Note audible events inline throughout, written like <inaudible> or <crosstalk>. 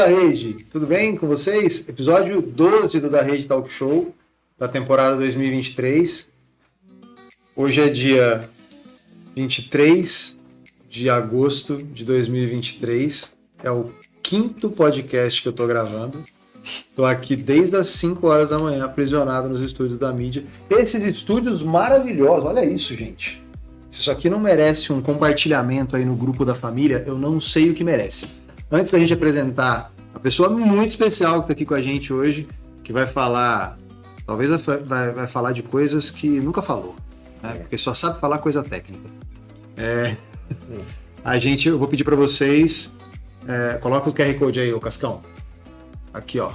da Rede, tudo bem com vocês? Episódio 12 do Da Rede Talk Show, da temporada 2023. Hoje é dia 23 de agosto de 2023. É o quinto podcast que eu tô gravando. Tô aqui desde as 5 horas da manhã, aprisionado nos estúdios da mídia. Esses estúdios maravilhosos, olha isso, gente. Se isso aqui não merece um compartilhamento aí no grupo da família, eu não sei o que merece. Antes da gente apresentar a pessoa muito especial que está aqui com a gente hoje, que vai falar, talvez vai, vai falar de coisas que nunca falou, né? porque só sabe falar coisa técnica. É, a gente, eu vou pedir para vocês, é, coloca o QR Code aí, ô Cascão. Aqui, ó.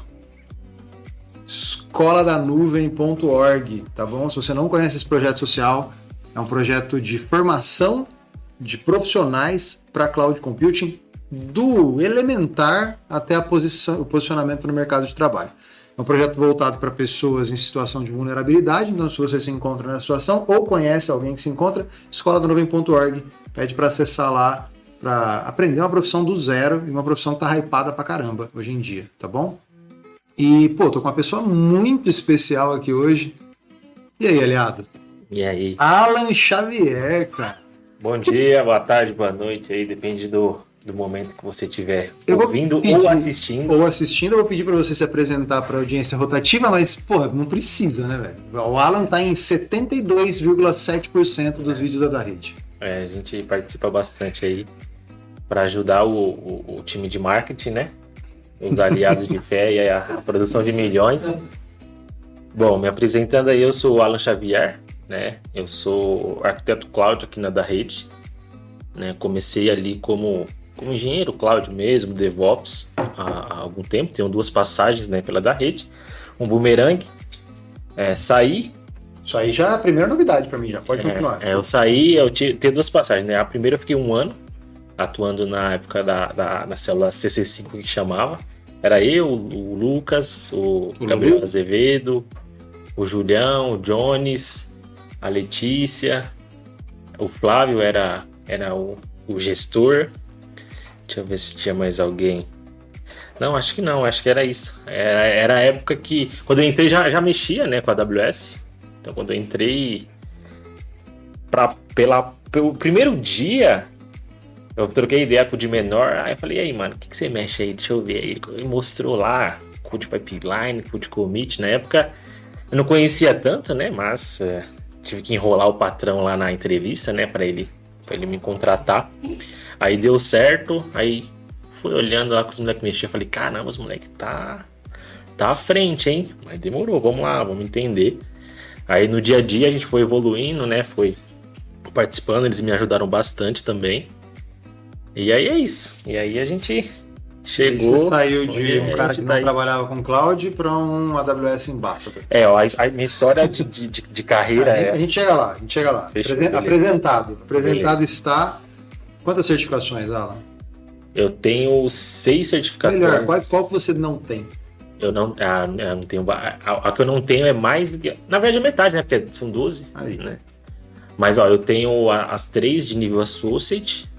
escoladanuvem.org, tá bom? Se você não conhece esse projeto social, é um projeto de formação de profissionais para cloud computing do elementar até a posição, o posicionamento no mercado de trabalho. É um projeto voltado para pessoas em situação de vulnerabilidade, então se você se encontra nessa situação ou conhece alguém que se encontra, escola do nuvem.org pede para acessar lá para aprender uma profissão do zero e uma profissão que tá hypada pra caramba hoje em dia, tá bom? E, pô, tô com uma pessoa muito especial aqui hoje. E aí, aliado? E aí? Alan Xavier, cara. Bom dia, boa tarde, boa noite aí, depende do, do momento que você estiver ouvindo pedir, ou assistindo. Ou assistindo, eu vou pedir para você se apresentar para a audiência rotativa, mas, porra, não precisa, né, velho? O Alan tá em 72,7% dos vídeos da, da rede. É, a gente participa bastante aí para ajudar o, o, o, time de marketing, né? Os aliados de fé e a, a produção de milhões. Bom, me apresentando aí, eu sou o Alan Xavier, né? Eu sou arquiteto cloud aqui na da rede, né? Comecei ali como como engenheiro cloud mesmo, DevOps, há, há, algum tempo. Tenho duas passagens né, pela da rede, um boomerang. É, saí. Isso aí já é a primeira novidade para mim, já pode é, continuar. É, eu saí, eu tenho duas passagens, né? A primeira eu fiquei um ano atuando na época da, da, da célula CC5 que chamava. Era eu, o Lucas, o, o Gabriel Lulu. Azevedo, o Julião, o Jones, a Letícia, o Flávio era, era o, o gestor. Deixa eu ver se tinha mais alguém. Não, acho que não, acho que era isso. Era, era a época que. Quando eu entrei já, já mexia né, com a AWS. Então quando eu entrei. Pra, pela, pelo primeiro dia, eu troquei ideia com o de menor. Aí eu falei, e aí, mano, o que, que você mexe aí? Deixa eu ver. Aí ele mostrou lá, Code Pipeline, Code Commit. Na época eu não conhecia tanto, né? Mas uh, tive que enrolar o patrão lá na entrevista, né? Para ele, pra ele me contratar. Aí deu certo, aí fui olhando lá com os moleques mexiam, falei, caramba, os moleques tá, tá à frente, hein? Mas demorou, vamos lá, vamos entender. Aí no dia a dia a gente foi evoluindo, né? Foi participando, eles me ajudaram bastante também. E aí é isso. E aí a gente chegou. Você saiu de um cara que não tá trabalhava com cloud para um AWS em Bassa. É, ó, a, minha história de, de, de carreira a é. A gente chega lá, a gente chega lá. Fechou, apresentado. Apresentado beleza. está Quantas certificações, Alan? Eu tenho seis certificações. Melhor, qual, qual que você não tem? Eu não, ah, eu não tenho. A, a, que eu não tenho é mais do que. Na verdade, é metade, né? Porque são 12. Aí. Né? Mas, ó, eu tenho a, as três de nível Associate,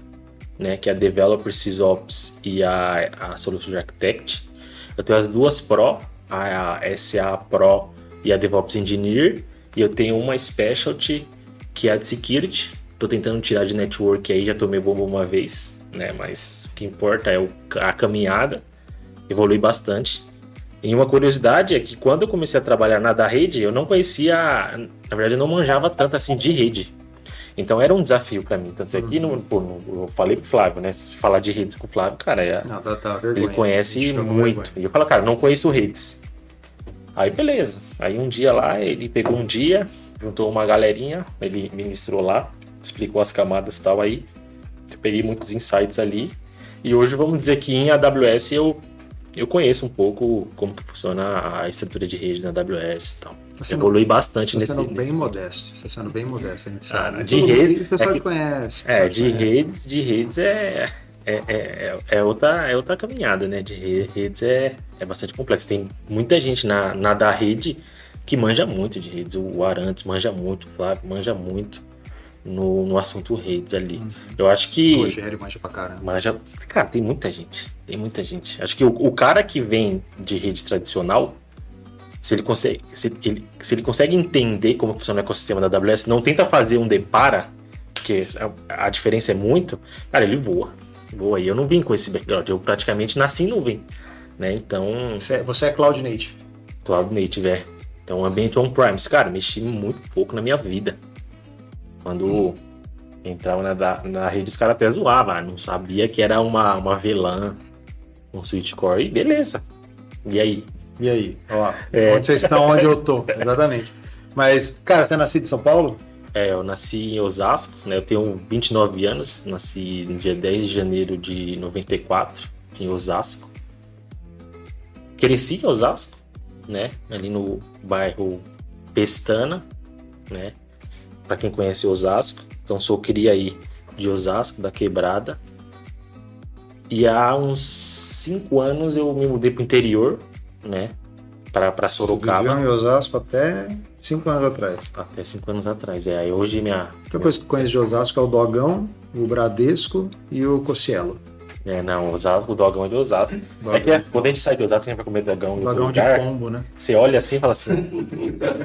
né? Que é a Developer SysOps e a, a Solution Architect. Eu tenho as duas Pro, a, a SA Pro e a DevOps Engineer. E eu tenho uma Specialty, que é a de Security, Tô tentando tirar de network aí, já tomei bomba uma vez, né? Mas o que importa é a caminhada. Evolui bastante. E uma curiosidade é que quando eu comecei a trabalhar na da rede, eu não conhecia, na verdade, eu não manjava tanto assim de rede. Então era um desafio para mim. Tanto é que no, pô, no, eu falei pro Flávio, né? Falar de redes com o Flávio, cara, é, não, tá, tá, ele conhece muito. E eu falo, cara, não conheço redes. Aí beleza. Aí um dia lá, ele pegou um dia, juntou uma galerinha, ele ministrou lá explicou as camadas e tal aí. Eu peguei muitos insights ali. E hoje vamos dizer que em AWS eu, eu conheço um pouco como que funciona a estrutura de rede na AWS e tal. Tá sendo, Evolui bastante tá sendo nesse, bem nesse... modesto. Está sendo bem modesto, a gente sabe. Ah, de rede, o pessoal é que, conhece. É, de conhece. redes, de redes é, é, é, é, outra, é outra caminhada, né? De redes é, é bastante complexo. Tem muita gente na, na da rede que manja muito de redes. O Arantes manja muito, o Flávio manja muito no, no assunto redes ali. Uhum. Eu acho que. O Rogério manja pra caramba. Manja. Cara, tem muita gente. Tem muita gente. Acho que o, o cara que vem de rede tradicional, se ele consegue, se ele, se ele consegue entender como funciona o ecossistema da AWS, não tenta fazer um depara, porque a, a diferença é muito, cara, ele voa. Voa. E eu não vim com esse background. Eu praticamente nasci em nuvem. Né? Então. Você é, você é Cloud Native. Cloud Native, é. Então, ambiente on-premise, cara, mexi muito pouco na minha vida. Quando entrava na, na rede, os caras até zoavam, ah, não sabia que era uma, uma VLAN, um switch core, e beleza. E aí? E aí? Ó, é. Onde vocês estão, onde eu tô. <laughs> Exatamente. Mas, cara, você é nascido em São Paulo? É, eu nasci em Osasco, né? Eu tenho 29 anos, nasci no dia 10 de janeiro de 94, em Osasco. Cresci em Osasco, né? Ali no bairro Pestana, né? Para quem conhece Osasco, então sou cria aí de Osasco, da Quebrada. E há uns cinco anos eu me mudei para o interior, né? Para Sorocaba. Você em Osasco até cinco anos atrás. Até cinco anos atrás, é. Aí hoje minha. A única coisa que eu conheço de Osasco é o Dogão, o Bradesco e o Cocielo. É, não, Osasco, o dogão é de Osasco. Dogão. É que é, quando a gente sai de Osasco, a gente vai comer dogão. Dogão de pombo, né? Você olha assim e fala assim.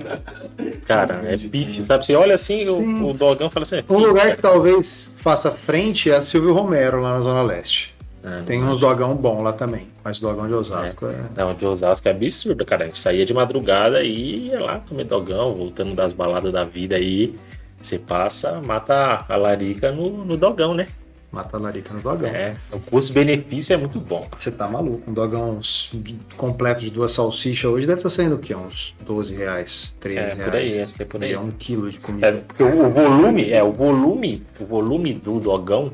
<laughs> cara, é bife, sabe? Você olha assim, o, o, dogão fala assim. É um lugar cara. que talvez faça frente é a Silvio Romero, lá na Zona Leste. É, Tem uns dogão bom lá também, mas o dogão de Osasco é. é... Não, de Osasco é absurdo, cara. A gente saía de madrugada e ia lá comer dogão, voltando das baladas da vida aí. Você passa, mata a larica no, no dogão, né? Mata a larica no dogão. É, o custo-benefício é muito bom. Você tá maluco. Um dogão completo de duas salsichas hoje deve estar tá saindo o quê? Uns 12 reais, 13 é, reais. Por aí, que é por aí. É um quilo de comida. É, porque o, volume, é, o volume, o volume do dogão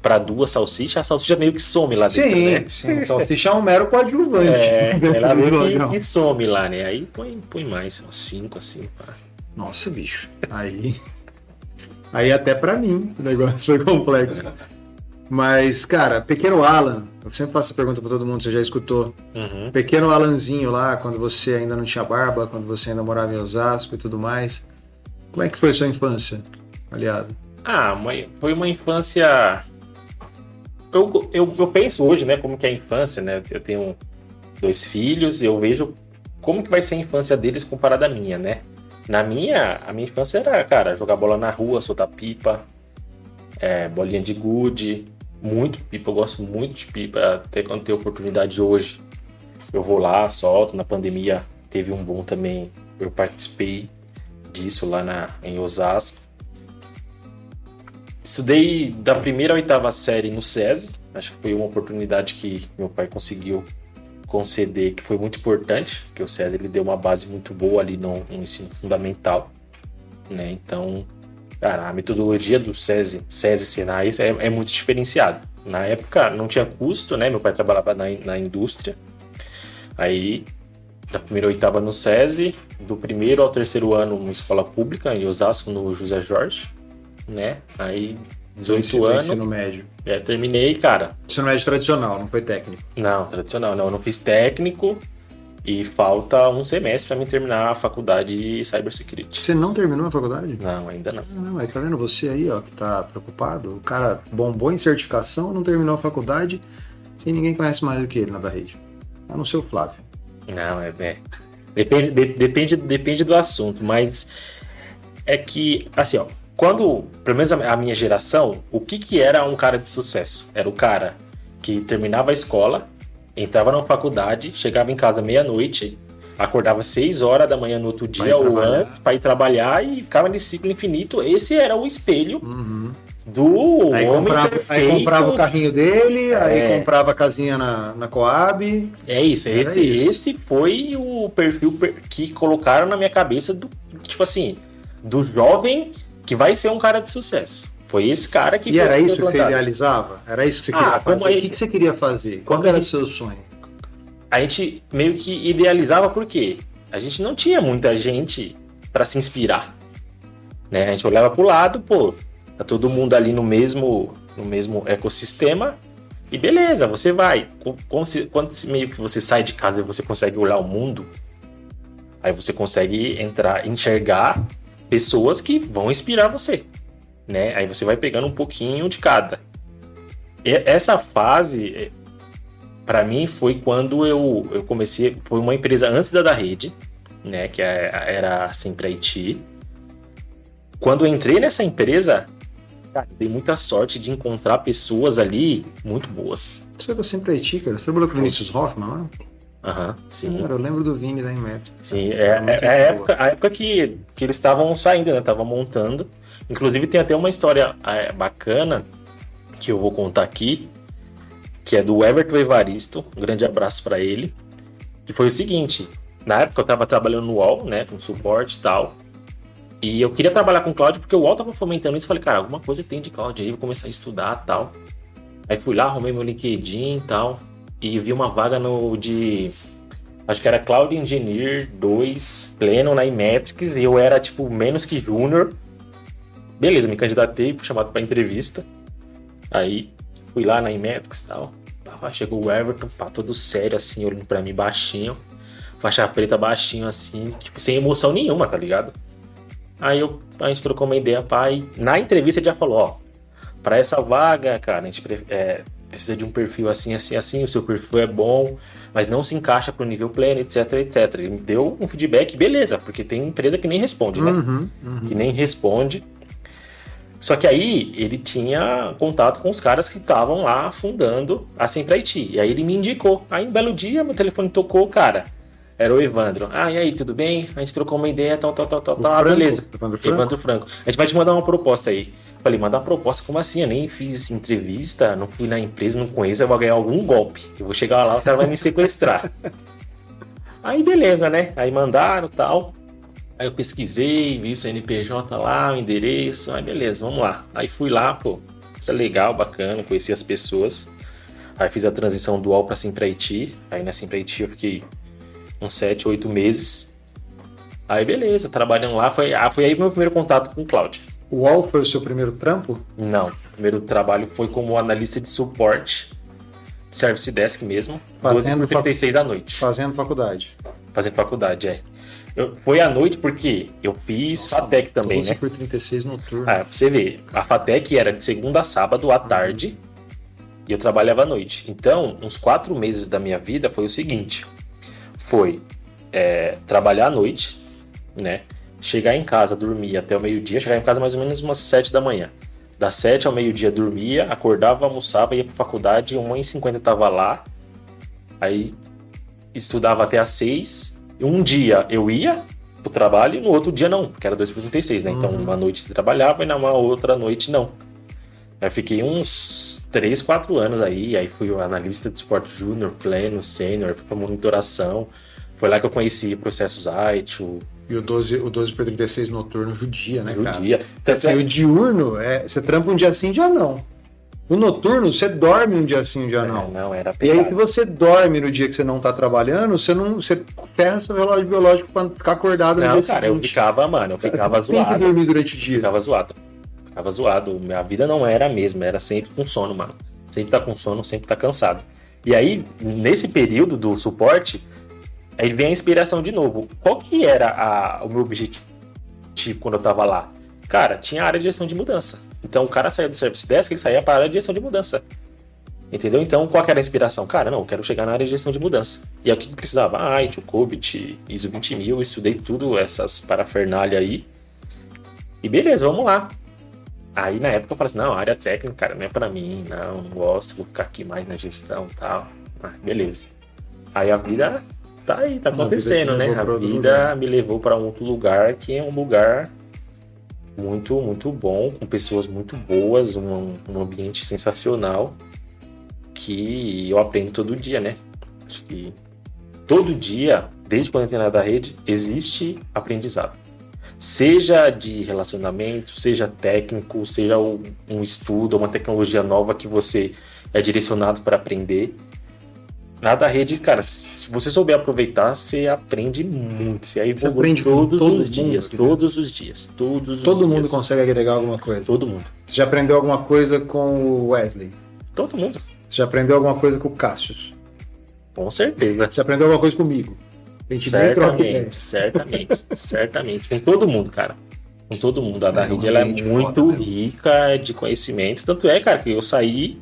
para duas salsichas, a salsicha meio que some lá dentro, sim, né? Sim, salsicha é um mero coadjuvante. É, <laughs> ela meio que, some lá, né? Aí põe, põe mais, uns cinco assim. Pá. Nossa, bicho. Aí... Aí até para mim o negócio <laughs> foi complexo. Mas, cara, Pequeno Alan, eu sempre faço essa pergunta para todo mundo, você já escutou. Uhum. Pequeno Alanzinho lá, quando você ainda não tinha barba, quando você ainda morava em Osasco e tudo mais. Como é que foi sua infância, aliado? Ah, foi uma infância. Eu, eu, eu penso hoje, né, como que é a infância, né? Eu tenho dois filhos, eu vejo como que vai ser a infância deles comparada à minha, né? Na minha, a minha infância era, cara, jogar bola na rua, soltar pipa, é, bolinha de gude, muito pipa, eu gosto muito de pipa, até quando tem oportunidade hoje. Eu vou lá, solto, na pandemia teve um bom também, eu participei disso lá na, em Osasco. Estudei da primeira à oitava série no SESI, acho que foi uma oportunidade que meu pai conseguiu conceder que foi muito importante, que o César ele deu uma base muito boa ali no, no ensino fundamental, né? Então, cara, a metodologia do SESI, SESI Senai é, é, muito diferenciada. Na época não tinha custo, né? Meu pai trabalhava na, na indústria. Aí, da primeira oitava no SESI, do primeiro ao terceiro ano uma escola pública em Osasco, no José Jorge, né? Aí 18 ensino, anos. Ensino médio. É, terminei, cara. Ensino médio tradicional, não foi técnico? Não, tradicional não. Eu não fiz técnico e falta um semestre para mim terminar a faculdade de Cybersecurity. Você não terminou a faculdade? Não, ainda não. Ah, não, mas tá vendo você aí, ó, que tá preocupado? O cara bombou em certificação, não terminou a faculdade e ninguém conhece mais do que ele na da rede. A não ser o Flávio. Não, é. é. Depende, de, depende, depende do assunto, mas é que, assim, ó, quando, pelo menos a minha geração, o que, que era um cara de sucesso? Era o cara que terminava a escola, entrava na faculdade, chegava em casa meia-noite, acordava 6 horas da manhã no outro dia ou antes para ir trabalhar e ficava nesse ciclo infinito. Esse era o espelho uhum. do aí homem comprava, perfeito. Aí comprava o carrinho dele, é. aí comprava a casinha na, na Coab. É isso, esse, isso. esse foi o perfil que colocaram na minha cabeça do tipo assim, do jovem que vai ser um cara de sucesso. Foi esse cara que. E era isso que você idealizava? Era isso que você queria ah, fazer? O que, que você queria fazer? Qual era o seu sonho? A gente meio que idealizava porque a gente não tinha muita gente para se inspirar. Né? A gente olhava para o lado, pô, tá todo mundo ali no mesmo, no mesmo ecossistema. E beleza, você vai. Quando, quando meio que você sai de casa e você consegue olhar o mundo, aí você consegue entrar, enxergar pessoas que vão inspirar você. né? Aí você vai pegando um pouquinho de cada. E essa fase, para mim, foi quando eu, eu comecei. Foi uma empresa antes da da rede, né? Que é, era sempre Haiti. Quando eu entrei nessa empresa, cara, dei muita sorte de encontrar pessoas ali muito boas. Você é da sempre Haiti, cara? Você trabalhou com o Vinícius Hoffman lá? Aham, uhum, sim. Cara, eu lembro do Vini da Inmetro. Sim, é, é, é, a, época, a época que, que eles estavam saindo, né? Estavam montando. Inclusive tem até uma história é, bacana que eu vou contar aqui, que é do Everton Evaristo. Um grande abraço para ele. Que foi o seguinte: na época eu estava trabalhando no UOL, né? Com suporte e tal. E eu queria trabalhar com cloud porque o UOL tava fomentando isso. Falei, cara, alguma coisa tem de cloud aí, vou começar a estudar tal. Aí fui lá, arrumei meu LinkedIn e tal e vi uma vaga no de acho que era Cloud Engineer 2 pleno na Imetrics e eu era tipo menos que júnior. Beleza, me candidatei, fui chamado para entrevista. Aí fui lá na Imetrics e tal. Chegou o Everton, pá, todo sério assim, olhando para mim baixinho. Faixa preta baixinho assim, tipo, sem emoção nenhuma, tá ligado? Aí eu, a gente trocou uma ideia, pai. Na entrevista ele já falou, ó, para essa vaga, cara, a gente é, precisa de um perfil assim, assim, assim, o seu perfil é bom, mas não se encaixa para o nível pleno, etc, etc. Ele me deu um feedback, beleza, porque tem empresa que nem responde, né? Uhum, uhum. Que nem responde. Só que aí ele tinha contato com os caras que estavam lá fundando a Sempre IT. E aí ele me indicou. Aí um belo dia meu telefone tocou, cara. Era o Evandro. Ah, e aí, tudo bem? A gente trocou uma ideia, tal, tal, tal, tal, tal. Ah, beleza. Evandro Franco? Evandro Franco. A gente vai te mandar uma proposta aí. Falei, manda uma proposta, como assim? Eu nem fiz entrevista, não fui na empresa, não conheço, eu vou ganhar algum golpe. Eu vou chegar lá, o cara vai me sequestrar. <laughs> Aí beleza, né? Aí mandaram tal. Aí eu pesquisei, vi o CNPJ lá, o endereço. Aí beleza, vamos lá. Aí fui lá, pô, isso é legal, bacana, conheci as pessoas. Aí fiz a transição dual para Sempre IT. Aí na Sempre IT eu fiquei uns 7, 8 meses. Aí beleza, trabalhando lá, foi, ah, foi aí meu primeiro contato com o cloud. O UOL foi o seu primeiro trampo? Não. O primeiro trabalho foi como analista de suporte, service desk mesmo, fazendo 12 36 da noite. Fazendo faculdade. Fazendo faculdade, é. Eu, foi à noite porque eu fiz Nossa, FATEC também, 12 né? por 36 noturno. Ah, pra você ver, a FATEC era de segunda a sábado à tarde e eu trabalhava à noite. Então, uns quatro meses da minha vida foi o seguinte: foi é, trabalhar à noite, né? Chegar em casa, dormir até o meio-dia, chegar em casa mais ou menos umas 7 da manhã. Das 7 ao meio-dia dormia, acordava, almoçava, ia pra faculdade, 1h50 tava lá, aí estudava até às 6. Um dia eu ia pro trabalho e no outro dia não, porque era 2 por 36, né? Então, uhum. uma noite trabalhava e na outra noite não. Aí fiquei uns 3, 4 anos aí, aí fui analista de esporte júnior, pleno, sênior, fui pra monitoração. Foi lá que eu conheci processos IT, o e o 12, o 12 por 36 noturno judia, né, cara? Judia. Então, assim, o diurno, é, você trampa um dia sim, dia não. O noturno, você dorme um dia sim, um dia é, não. Não, era pegado. E aí, se você dorme no dia que você não tá trabalhando, você não. Você ferra seu relógio biológico pra ficar acordado no não, dia cara, seguinte. eu ficava, mano, eu ficava zoado. Tem que dormir durante o dia. Ficava zoado. Ficava zoado. Minha vida não era a mesma, era sempre com sono, mano. Sempre tá com sono, sempre tá cansado. E aí, nesse período do suporte, Aí vem a inspiração de novo. Qual que era a, o meu objetivo quando eu tava lá? Cara, tinha área de gestão de mudança. Então o cara saía do Service Desk, ele saía para a área de gestão de mudança. Entendeu? Então, qual que era a inspiração? Cara, não, eu quero chegar na área de gestão de mudança. E aí, o que, precisava? Ah, o COBIT, ISO 20000, estudei tudo, essas parafernália aí. E beleza, vamos lá. Aí, na época, eu falei assim, não, área técnica, cara, não é para mim, não, não gosto, vou ficar aqui mais na gestão e tal. Ah, beleza. Aí a vida tá aí, tá acontecendo, né? A vida me levou para um outro lugar que é um lugar muito, muito bom, com pessoas muito boas, um, um ambiente sensacional que eu aprendo todo dia, né? Acho que todo dia, desde quando eu entrei na rede, existe aprendizado. Seja de relacionamento, seja técnico, seja um estudo, uma tecnologia nova que você é direcionado para aprender. Na da rede, cara, se você souber aproveitar, você aprende muito. Você, aí você aprende todos todo os dias, mundo, todos os dias, todos Todo os mundo dias. consegue agregar alguma coisa. Todo mundo. Você já aprendeu alguma coisa com o Wesley? Todo mundo. Você já aprendeu alguma coisa com o Cassius? Com certeza. Você aprendeu alguma coisa comigo? A gente certamente, certamente, <laughs> certamente. Com todo mundo, cara. com todo mundo. A da rede ela é muito rica de conhecimento. Tanto é, cara, que eu saí,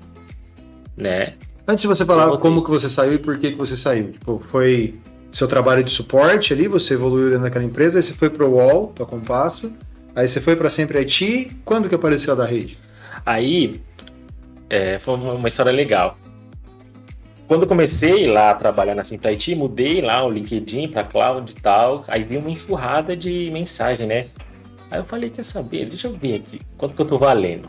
né? Antes de você falar como que você saiu e por que, que você saiu, tipo, foi seu trabalho de suporte ali, você evoluiu dentro daquela empresa, aí você foi para o UOL, para Compasso, aí você foi para Sempre IT, quando que apareceu a da rede? Aí, é, foi uma história legal. Quando eu comecei lá a trabalhar na Sempre IT, mudei lá o LinkedIn para Cloud e tal, aí vi uma enxurrada de mensagem, né? Aí eu falei, quer saber, deixa eu ver aqui, quanto que eu tô valendo.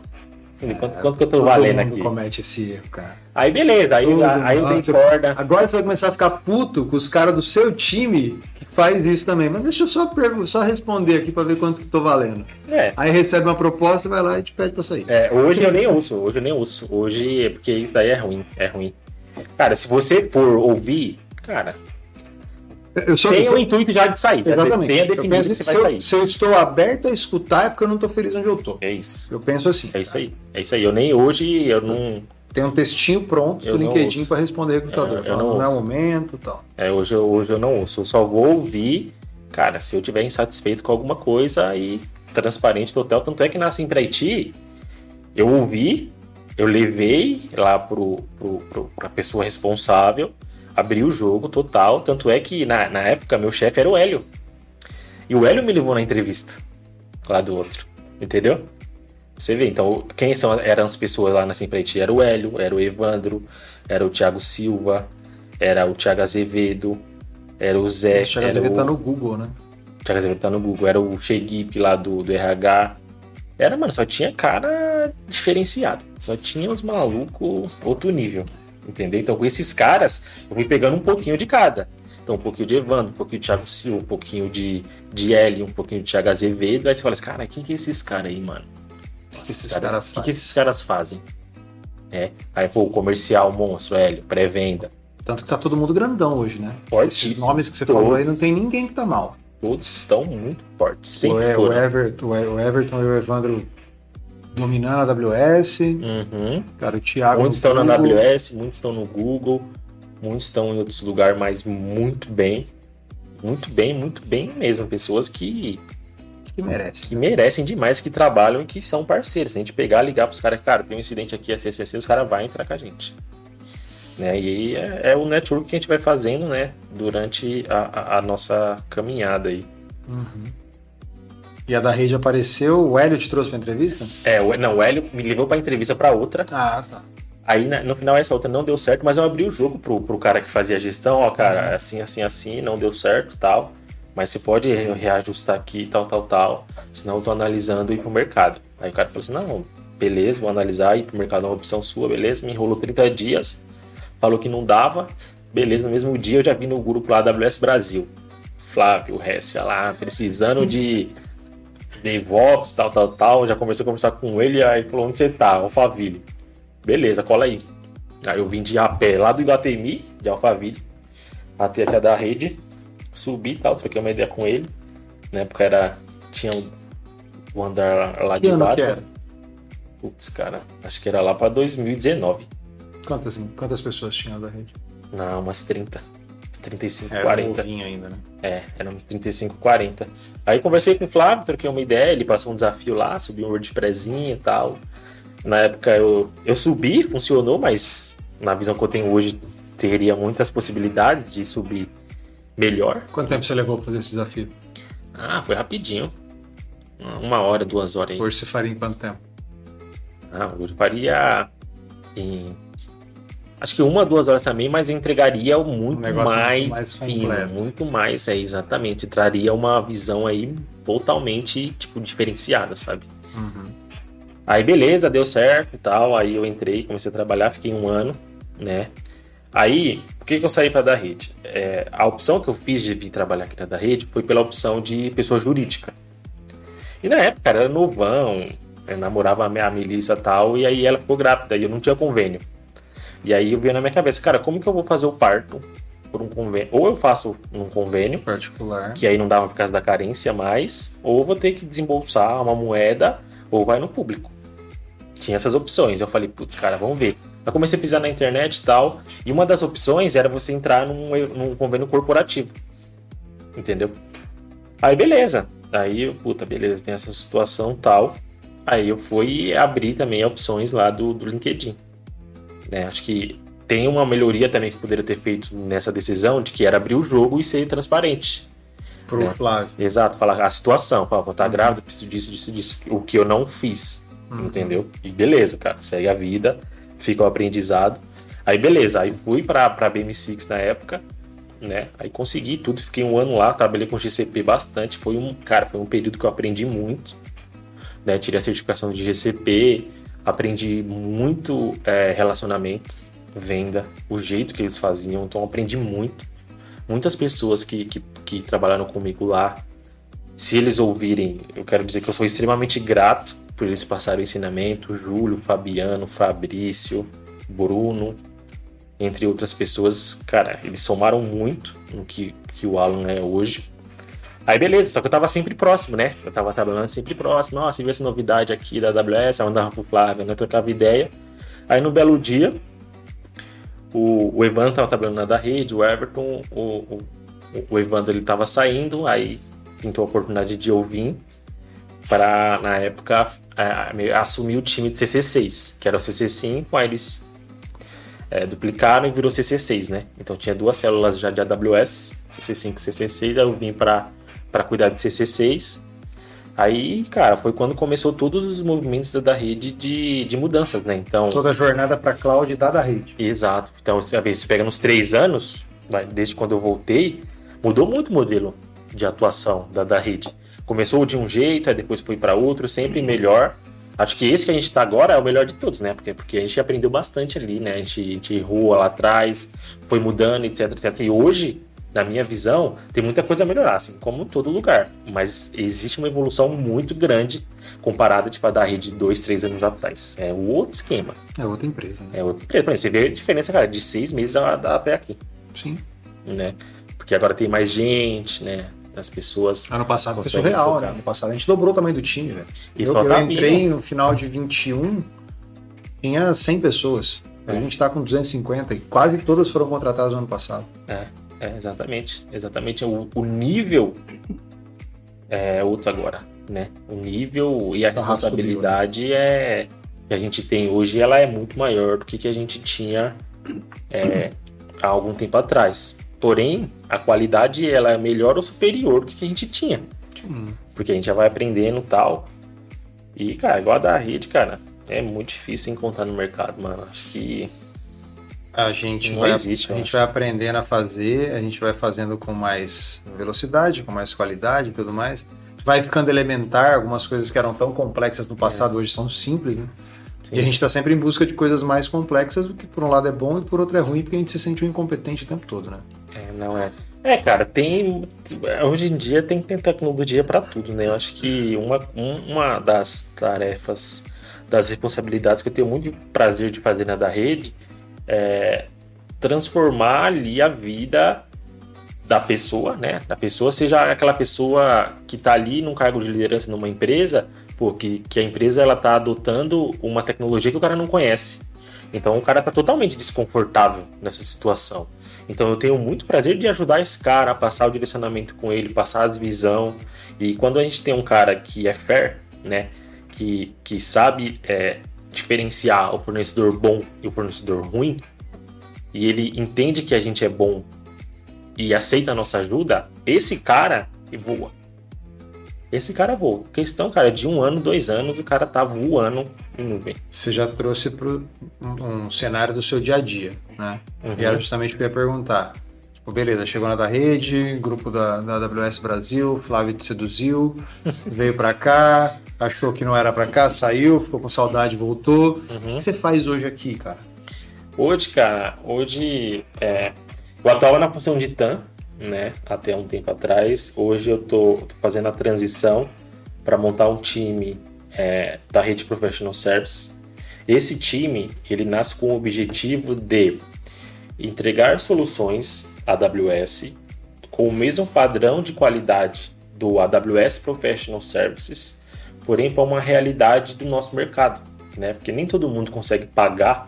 Quanto, quanto que eu tô Todo valendo mundo aqui? comete esse erro, cara. Aí beleza, aí, aí dei Você- corda. Agora você vai começar a ficar puto com os caras do seu time que faz isso também. Mas deixa eu só, só responder aqui para ver quanto que tô valendo. É, Aí recebe uma proposta, vai lá e te pede para sair. é, hoje eu nem ouço, hoje eu nem ouço. Hoje é porque isso daí é ruim, é ruim. Cara, se você for ouvir, cara, Eu só tenha o intuito já de sair. já Exatamente. Tenha Eu definido penso que você vai eu, sair. se eu estou aberto a escutar é porque eu não tô feliz onde eu tô. É isso. Eu penso assim. É isso aí. É isso aí. Eu nem hoje, eu não. Tem um textinho pronto Eu do LinkedIn para responder computador. É, falando, não não é o momento e tal. É, hoje, eu- hoje eu não ouço. Eu só vou ouvir, cara, se eu tiver insatisfeito com alguma coisa aí, transparente total. Tanto é que na Simpraiti, eu ouvi, eu levei lá pro, pro, pro, pra pessoa responsável, abri o jogo total. Tanto é que na, na época meu chefe era o Hélio. E o Hélio me levou na entrevista lá do outro. Entendeu? Você vê, então, quem são, eram as pessoas lá na Simpraiti? Era o Hélio, era o Evandro, era o Thiago Silva, era o Thiago Azevedo, era o Zé. Esse Thiago Azevedo o... tá no Google, né? Thiago Azevedo tá no Google, era o Sheguip lá do, do RH. Era, mano, só tinha cara diferenciado. Só tinha os malucos outro nível. Entendeu? Então, com esses caras, eu fui pegando um pouquinho de cada. Então, um pouquinho de Evandro, um pouquinho de Thiago Silva, um pouquinho de, de Hélio, um pouquinho de Thiago Azevedo. Aí você fala assim, cara, quem que é esses caras aí, mano? O que, que esses Esses caras cara que, que esses caras fazem? É. Aí, pô, o comercial, monstro, Hélio, pré-venda. Tanto que tá todo mundo grandão hoje, né? Esses Fortíssimo. nomes que você Todos. falou aí não tem ninguém que tá mal. Todos estão muito fortes. O, Sempre o, foram. Everton, o E- o Everton e o Evandro dominando a AWS. Uhum. Cara, o Thiago. Muitos estão na Google. AWS, muitos estão no Google, muitos estão em outros lugares, mas muito bem. Muito bem, muito bem mesmo. Pessoas que, Que merece. que merecem demais, que trabalham e que são parceiros. Se a gente pegar, ligar pros caras, cara, tem um incidente aqui, assim, assim, os caras vão entrar com a gente. Né? E aí é, é o network que a gente vai fazendo, né? Durante a, a- a nossa caminhada aí. Uhum. E a da rede apareceu, o Hélio te trouxe pra entrevista? É, o, não, o Hélio me levou pra entrevista pra outra. Ah, tá. Aí no final essa outra não deu certo, mas eu abri o jogo pro, pro cara que fazia a gestão, ó, cara, assim, assim, assim, não deu certo, tal. Mas você pode re- reajustar aqui, tal, tal, tal. Senão eu tô analisando ir pro mercado. Aí o cara falou assim, não, beleza, vou analisar, ir pro mercado é uma opção sua, beleza. Me enrolou 30 dias, falou que não dava. Beleza, no mesmo dia eu já vi no grupo lá AWS Brasil. Flávio, Hessia lá, precisando de DevOps, tal, tal, tal. Já comecei a conversar com ele, aí falou, onde você tá? Alphaville. Beleza, cola aí. Aí eu vim de a pé lá do Iguatemi, de Alphaville, até aqui da rede, subi e tal, troquei uma ideia com ele. Na época era. Tinha um- o andar lá Que de ano baixo. que era? Putz, cara, acho que era lá pra 2019. Quantas, quantas pessoas tinham da rede? Não, umas 30. Uns 35, Era 40. novinho ainda, né? É, era uns 35, 40. Aí conversei com o Flávio, troquei uma ideia, ele passou um desafio lá, subiu um WordPressinho e tal. Na época eu, eu subi, funcionou, mas na visão que eu tenho hoje teria muitas possibilidades de subir melhor. Quanto tempo você levou pra fazer esse desafio? Ah, foi rapidinho. Uma hora, duas horas aí. Hoje você faria em quanto tempo? Ah, hoje eu faria em. Acho que uma, duas horas também, mas eu entregaria muito Um mais, mais fino, muito mais, é exatamente. Traria uma visão aí totalmente, tipo, diferenciada, sabe? Uhum. Aí beleza, deu certo e tal. Aí eu entrei, comecei a trabalhar, fiquei um ano, né? Aí, por que, que eu saí para da rede? É, a opção que eu fiz de vir trabalhar aqui na da rede foi pela opção de pessoa jurídica. E na época, era novão, eu namorava a minha Melissa e tal, e aí ela ficou grávida e eu não tinha convênio. E aí eu veio na minha cabeça, cara, como que eu vou fazer o parto por um convênio? Ou eu faço num convênio, Particular. que aí não dava por causa da carência mais, ou vou ter que desembolsar uma moeda, ou vai no público. Tinha essas opções. Eu falei, putz, cara, vamos ver. Eu comecei a pisar na internet e tal, e uma das opções era você entrar num, num convênio corporativo. Entendeu? Aí beleza. Aí, puta, beleza, tem essa situação tal. Aí eu fui abrir também opções lá do, do LinkedIn. Né? Acho que tem uma melhoria também que poderia ter feito nessa decisão, de que era abrir o jogo e ser transparente. Pro né? Flávio. Exato, falar a situação, falar, vou tá uhum. grávida, preciso disso, disso, disso. O que eu não fiz, uhum. entendeu? E beleza, cara, segue a vida, fica o aprendizado. Aí beleza, aí fui pra, pra BM6 na época, né? Aí consegui tudo, fiquei um ano lá, trabalhei com GCP bastante. Foi um, cara, foi um período que eu aprendi muito. Né? Tirei a certificação de GCP, aprendi muito é, relacionamento, venda, o jeito que eles faziam, então aprendi muito. Muitas pessoas que, que, que trabalharam comigo lá, se eles ouvirem, eu quero dizer que eu sou extremamente grato por eles passarem o ensinamento, Júlio, Fabiano, Fabrício, Bruno, entre outras pessoas, cara, eles somaram muito no que, que o Alan é hoje. Aí beleza, só que eu tava sempre próximo, né? Eu tava trabalhando sempre próximo. Ó, se viu essa novidade aqui da AWS, eu andava pro Flávio, né? Trocava ideia. Aí no belo dia, o, o Evandro tava trabalhando na da rede, o Everton, o, o, o Evandro ele tava saindo, aí pintou a oportunidade de eu vir para, na época, é, assumir o time de CC6, que era o CC5, aí eles é, duplicaram e virou CC6, né? Então tinha duas células já de AWS, CC5 e CC6, aí eu vim para para cuidar de CC6. Aí, cara, foi quando começou todos os movimentos da rede de, de mudanças, né? Então toda a jornada para cloud da da rede. Exato. Então, você pega nos três anos, desde quando eu voltei, mudou muito o modelo de atuação da, da rede. Começou de um jeito, aí depois foi para outro, sempre melhor. Acho que esse que a gente está agora é o melhor de todos, né? Porque, porque a gente aprendeu bastante ali, né? A gente, a gente errou lá atrás, foi mudando, etc, etc. E hoje na minha visão, tem muita coisa a melhorar, assim, como todo lugar. Mas existe uma evolução muito grande comparada tipo, a da rede dois, três anos atrás. É outro esquema. É outra empresa. Né? É outra empresa. Você vê a diferença, cara, de seis meses até aqui. Sim. Né? Porque agora tem mais gente, né? As pessoas. Ano passado foi surreal, né? Ano passado a gente dobrou o tamanho do time, velho. Eu, eu tá entrei no final de 21, tinha 100 pessoas. A é. gente está com 250 e quase todas foram contratadas no ano passado. É. É, exatamente. Exatamente. O, o nível é outro agora, né? O nível e a Só responsabilidade né? é que a gente tem hoje, ela é muito maior do que, que a gente tinha é, há algum tempo atrás. Porém, a qualidade ela é melhor ou superior do que, a gente tinha. Hum. Porque a gente já vai aprendendo tal. E, cara, igual a da rede, cara, é muito difícil encontrar no mercado, mano. Acho que a gente, vai, existe, a gente vai aprendendo a fazer, a gente vai fazendo com mais velocidade, com mais qualidade e tudo mais. Vai ficando elementar, algumas coisas que eram tão complexas no passado é. hoje são simples, né? Sim. E a gente está sempre em busca de coisas mais complexas, o que por um lado é bom e por outro é ruim, porque a gente se sente um incompetente o tempo todo, né? É, não é. É, cara, tem. Hoje em dia tem, tem tecnologia para tudo, né? Eu acho que uma, uma das tarefas, das responsabilidades que eu tenho muito prazer de fazer na da rede é, transformar ali a vida da pessoa, né? Da pessoa, seja aquela pessoa que está ali num cargo de liderança numa empresa, pô, que, que a empresa ela tá adotando uma tecnologia que o cara não conhece. Então o cara está totalmente desconfortável nessa situação. Então eu tenho muito prazer de ajudar esse cara a passar o direcionamento com ele, passar a visão. E quando a gente tem um cara que é fair, né? Que, que sabe é, diferenciar o fornecedor bom e o fornecedor ruim, e ele entende que a gente é bom e aceita a nossa ajuda, esse cara voa. Esse cara voa. Questão, cara, de um ano, dois anos, o cara tá voando em nuvem. Você já trouxe para um, um, cenário do seu dia a dia, né? Uhum. E era justamente o que eu ia perguntar. Tipo, beleza, chegou na da rede, grupo da, da AWS Brasil, Flávio te seduziu, <laughs> veio para cá, achou que não era para cá, saiu, ficou com saudade, voltou. Uhum. O que você faz hoje aqui, cara? Hoje, cara, hoje é, eu atuava na função de TAM, né, até um tempo atrás. Hoje eu tô, tô fazendo a transição para montar um time é, da rede Professional Service. Esse time, ele nasce com o objetivo de entregar soluções AWS com o mesmo padrão de qualidade do AWS Professional Services porém para uma realidade do nosso mercado, né? Porque nem todo mundo consegue pagar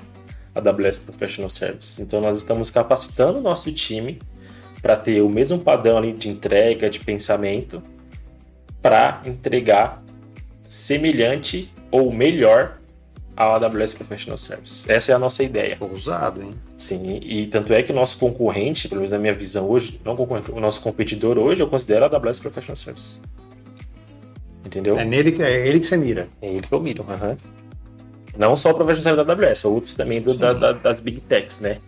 AWS Professional Service. Então nós estamos capacitando o nosso time para ter o mesmo padrão ali de entrega, de pensamento, para entregar semelhante ou melhor ao AWS Professional Service. Essa é a nossa ideia. Ousado, hein? Sim, e tanto é que o nosso concorrente, pelo menos na minha visão hoje, não concorrente, o nosso competidor hoje, eu considero a AWS Professional Service. Entendeu? É, nele, que- é ele que você mira. É ele que eu miro. aham. Não só o Professional Service da AWS, outros também do- da- da- das Big Techs, né?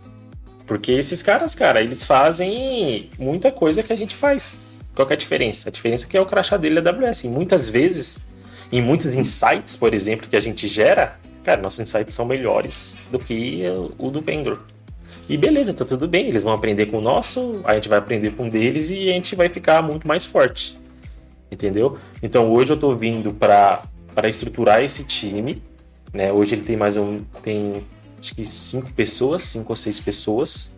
Porque esses caras, cara, eles fazem muita coisa que a gente faz. Qual é a diferença? A diferença é que é o crachá dele da AWS. E muitas vezes, em muitos insights, por exemplo, que a gente gera, cara, nossos insights são melhores do que o do vendor. E beleza, tá tudo bem, eles vão aprender com o nosso, a gente vai aprender com o deles e a gente vai ficar muito mais forte. Entendeu? Então hoje eu tô vindo para estruturar esse time, né? Hoje ele tem mais um tem acho que cinco pessoas, cinco ou seis pessoas.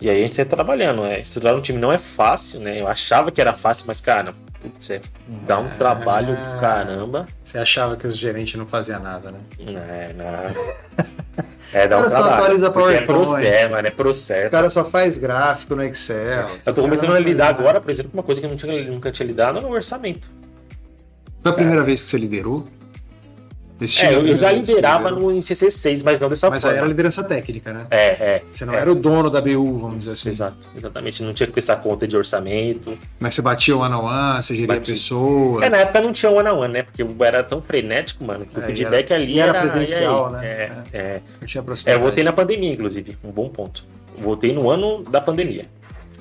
E aí a gente tá trabalhando, é, estruturar um time não é fácil, né? Eu achava que era fácil, mas cara, putz, é, dá um trabalho do caramba. Você achava que os gerentes não faziam nada, né? É, não. É, dá um trabalho. É, PowerPoint. processo, é, mano, é O processo. cara só faz gráfico no Excel. Eu tô começando O a lidar nada. agora, por exemplo, com uma coisa que eu tinha- nunca tinha lidado no orçamento. Foi a primeira vez que você liderou? Esse time É, é a eu, eu já liderava no em CC6, mas não dessa Mas aí forma. era liderança técnica, né? É, é. Você não é. era o dono da BU, vamos dizer assim. Exato, exatamente. Não tinha que prestar conta de orçamento. Mas você batia o one on one, você geria Bati. pessoas. É, na época não tinha one on one, né? Porque eu era tão frenético, mano, que o É, feedback e era- ali era era. presencial, né? É, é. Eu tinha É, eu voltei na pandemia, inclusive. Um bom ponto. Voltei no ano da pandemia.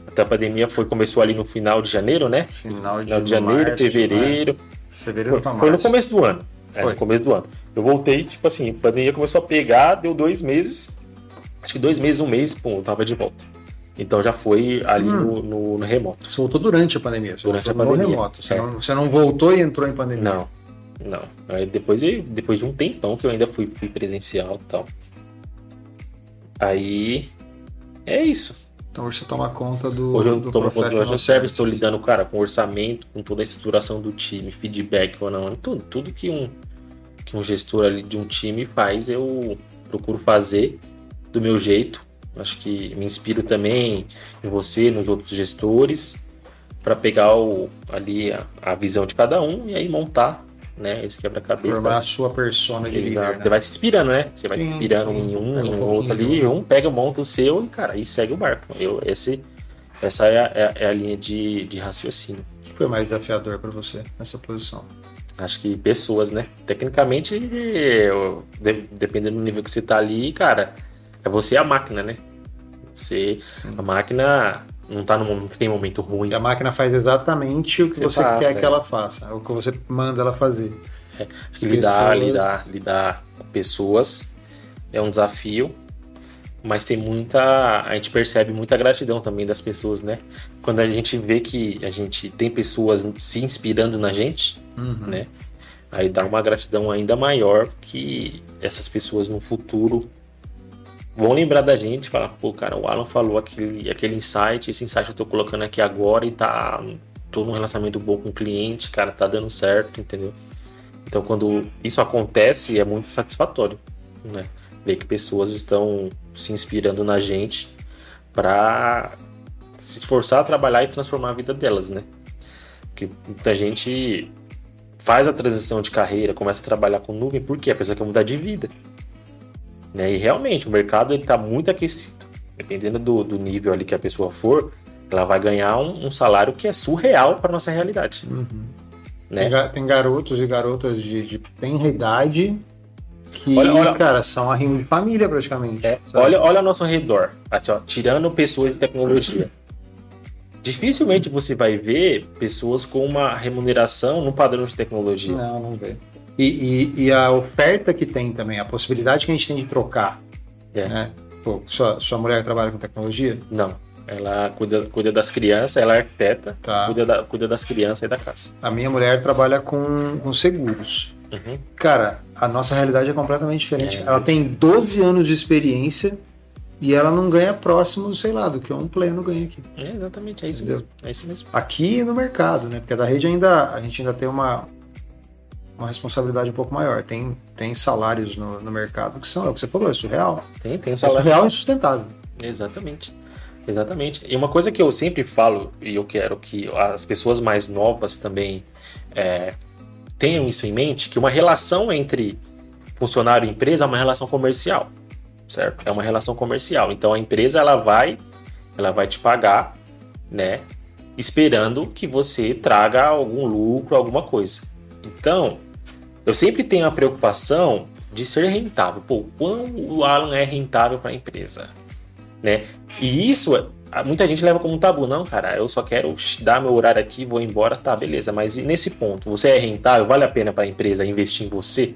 Até a pandemia foi, começou ali no final de janeiro, né? Final de, Final de janeiro, março, fevereiro. março. Fevereiro Foi, foi no começo do ano. É, no começo do ano. Eu voltei, tipo assim, a pandemia começou a pegar, deu dois meses. Acho que dois meses, um mês, pum, eu tava de volta. Então já foi ali Hum. no, no- no remoto. Você voltou durante a pandemia. Você Durante a pandemia, no remoto. Você, é. não, você não voltou e entrou em pandemia. Não, não. Aí depois, depois de um tempão que eu ainda fui, fui presencial e tal. Aí. É isso. Então hoje você toma conta do. Hoje eu do controle professional do service, estou lidando, cara, com orçamento, com toda a estruturação do time, feedback ou não, tudo, tudo que um, que um gestor ali de um time faz, eu procuro fazer do meu jeito. Acho que me inspiro também em você, nos outros gestores, para pegar o, ali a, a visão de cada um e aí montar né, esse quebra-cabeça. Formar a sua persona de líder. Né? Você vai se inspirando, né? Você vai se inspirando sim. em um, Pega em um outro ali, um pega, monta o seu e, cara, e segue o barco. Eu, esse, essa é a, é a- é a linha de, de raciocínio. O que foi mais desafiador para você nessa posição? Acho que pessoas, né? Tecnicamente, eu- de- dependendo do nível que você tá ali, cara, é você a máquina, né? Você, Sim. a máquina não tá num, tem momento ruim. Que a máquina faz exatamente o que Você você faz, quer é. que ela faça, o que você manda ela fazer. Acho que lidar, Pessoas. lidar, lidar com pessoas é um desafio, mas tem muita. A gente percebe muita gratidão também das pessoas, né? Quando a gente vê que a gente tem pessoas se inspirando na gente, Uhum. né? Aí dá uma gratidão ainda maior que essas pessoas no futuro vão lembrar da gente, falar, pô, cara, o Alan falou aquele, aquele insight, esse insight eu tô colocando aqui agora e tá. tô num relacionamento bom com o cliente, cara, tá dando certo, entendeu? Então quando isso acontece é muito satisfatório, né? Ver que pessoas estão se inspirando na gente para se esforçar a trabalhar e transformar a vida delas, né? Porque muita gente faz a transição de carreira, começa a trabalhar com nuvem, porque a pessoa quer mudar de vida. Né? E realmente, o mercado está muito aquecido. Dependendo do, do nível ali que a pessoa for, ela vai ganhar um, um salário que é surreal para nossa realidade. Uhum. Né? Tem, tem garotos e garotas de, de tenra idade que, Olha- olha- cara, são arrimo de família praticamente. É, olha, olha ao nosso redor, assim, ó, tirando pessoas de tecnologia. Dificilmente você vai ver pessoas com uma remuneração no padrão de tecnologia. Não, não vê. E, e, e a oferta que tem também, a possibilidade que a gente tem de trocar. É. Né? Pô, sua, sua mulher trabalha com tecnologia? Não. Ela cuida, cuida das crianças, ela é arquiteta, Tá. cuida, da- cuida das crianças e da casa. A minha mulher trabalha com, com seguros. Uhum. Cara, a nossa realidade é completamente diferente. É. Ela tem 12 anos de experiência e ela não ganha próximo, sei lá, do que um pleno ganha aqui. É, exatamente, é isso Entendeu? mesmo. É isso mesmo. Aqui no mercado, né? Porque da rede ainda a gente ainda tem uma, uma responsabilidade um pouco maior. Tem, tem salários no, no mercado que são, é o que você falou, é surreal. Tem, tem um É salário. surreal e insustentável. Exatamente. Exatamente. E uma coisa que eu sempre falo, e eu quero que as pessoas mais novas também é, tenham isso em mente, que uma relação entre funcionário e empresa é uma relação comercial, certo? É uma relação comercial. Então a empresa ela vai, ela vai te pagar, né? Esperando que você traga algum lucro, alguma coisa. Então, eu sempre tenho a preocupação de ser rentável. Pô, quão o Alan é rentável para a empresa, né? E isso muita gente leva como um tabu, não, cara, eu só quero dar meu horário aqui, vou embora, tá, beleza, mas nesse ponto, você é rentável, vale a pena para a empresa investir em você?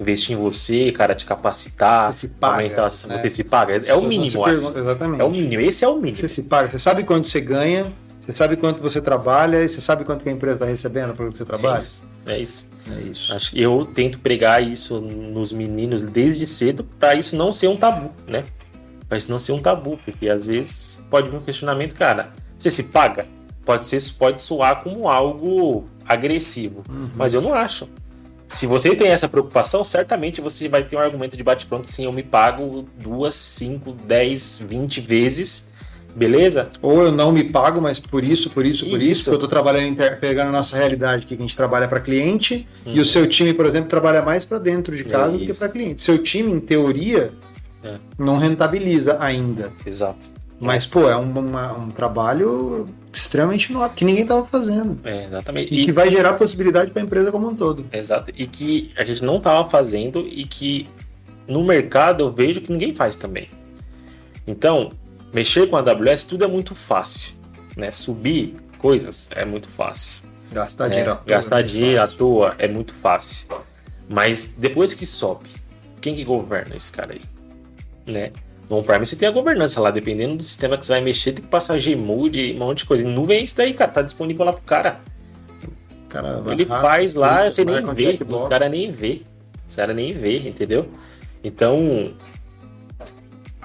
Investir em você, cara, te capacitar, você se paga, aumentar, né? você se paga, é o mínimo, pergunta, exatamente. É o mínimo, esse é o mínimo. Você se paga, você sabe quanto você ganha, você sabe quanto você trabalha e você sabe quanto que a empresa está recebendo por que você trabalha? É isso. É isso. É isso. Acho que eu tento pregar isso nos meninos desde cedo para isso não ser um tabu, né? Para isso não ser um tabu, porque às vezes pode vir um questionamento, cara, você se paga? Pode ser, pode soar como algo agressivo, uhum. mas eu não acho. Se você tem essa preocupação, certamente você vai ter um argumento de bate-pronto, sim, eu me pago duas, cinco, dez, vinte vezes beleza? Ou eu não me pago, mas por isso, por isso, por isso, isso eu estou trabalhando, inter... pegando a nossa realidade, que a gente trabalha para cliente, e o uhum. seu time, por exemplo, trabalha mais para dentro de casa é do que para cliente. Seu time, em teoria, é. não rentabiliza ainda. Exato. Mas, pô, é um, uma, um trabalho extremamente nobre, que ninguém estava fazendo. É, exatamente. E, e, que vai gerar possibilidade para a empresa como um todo. Exato. E que a gente não estava fazendo e que no mercado eu vejo que ninguém faz também. Então, mexer com a AWS tudo é muito fácil, né? Subir coisas é muito fácil. Gastar dinheiro, é, à toa, gastar é dinheiro à toa é muito fácil. Mas depois que sobe, quem que governa esse cara aí? Né? No on-prime você tem a governança lá, dependendo do sistema que você vai mexer, tem que passar Gmood, um monte de coisa. Em nuvem é isso daí, cara, tá disponível lá pro cara. cara ele faz lá, você nem vê, os caras nem vê. Os caras nem vê, entendeu? Então,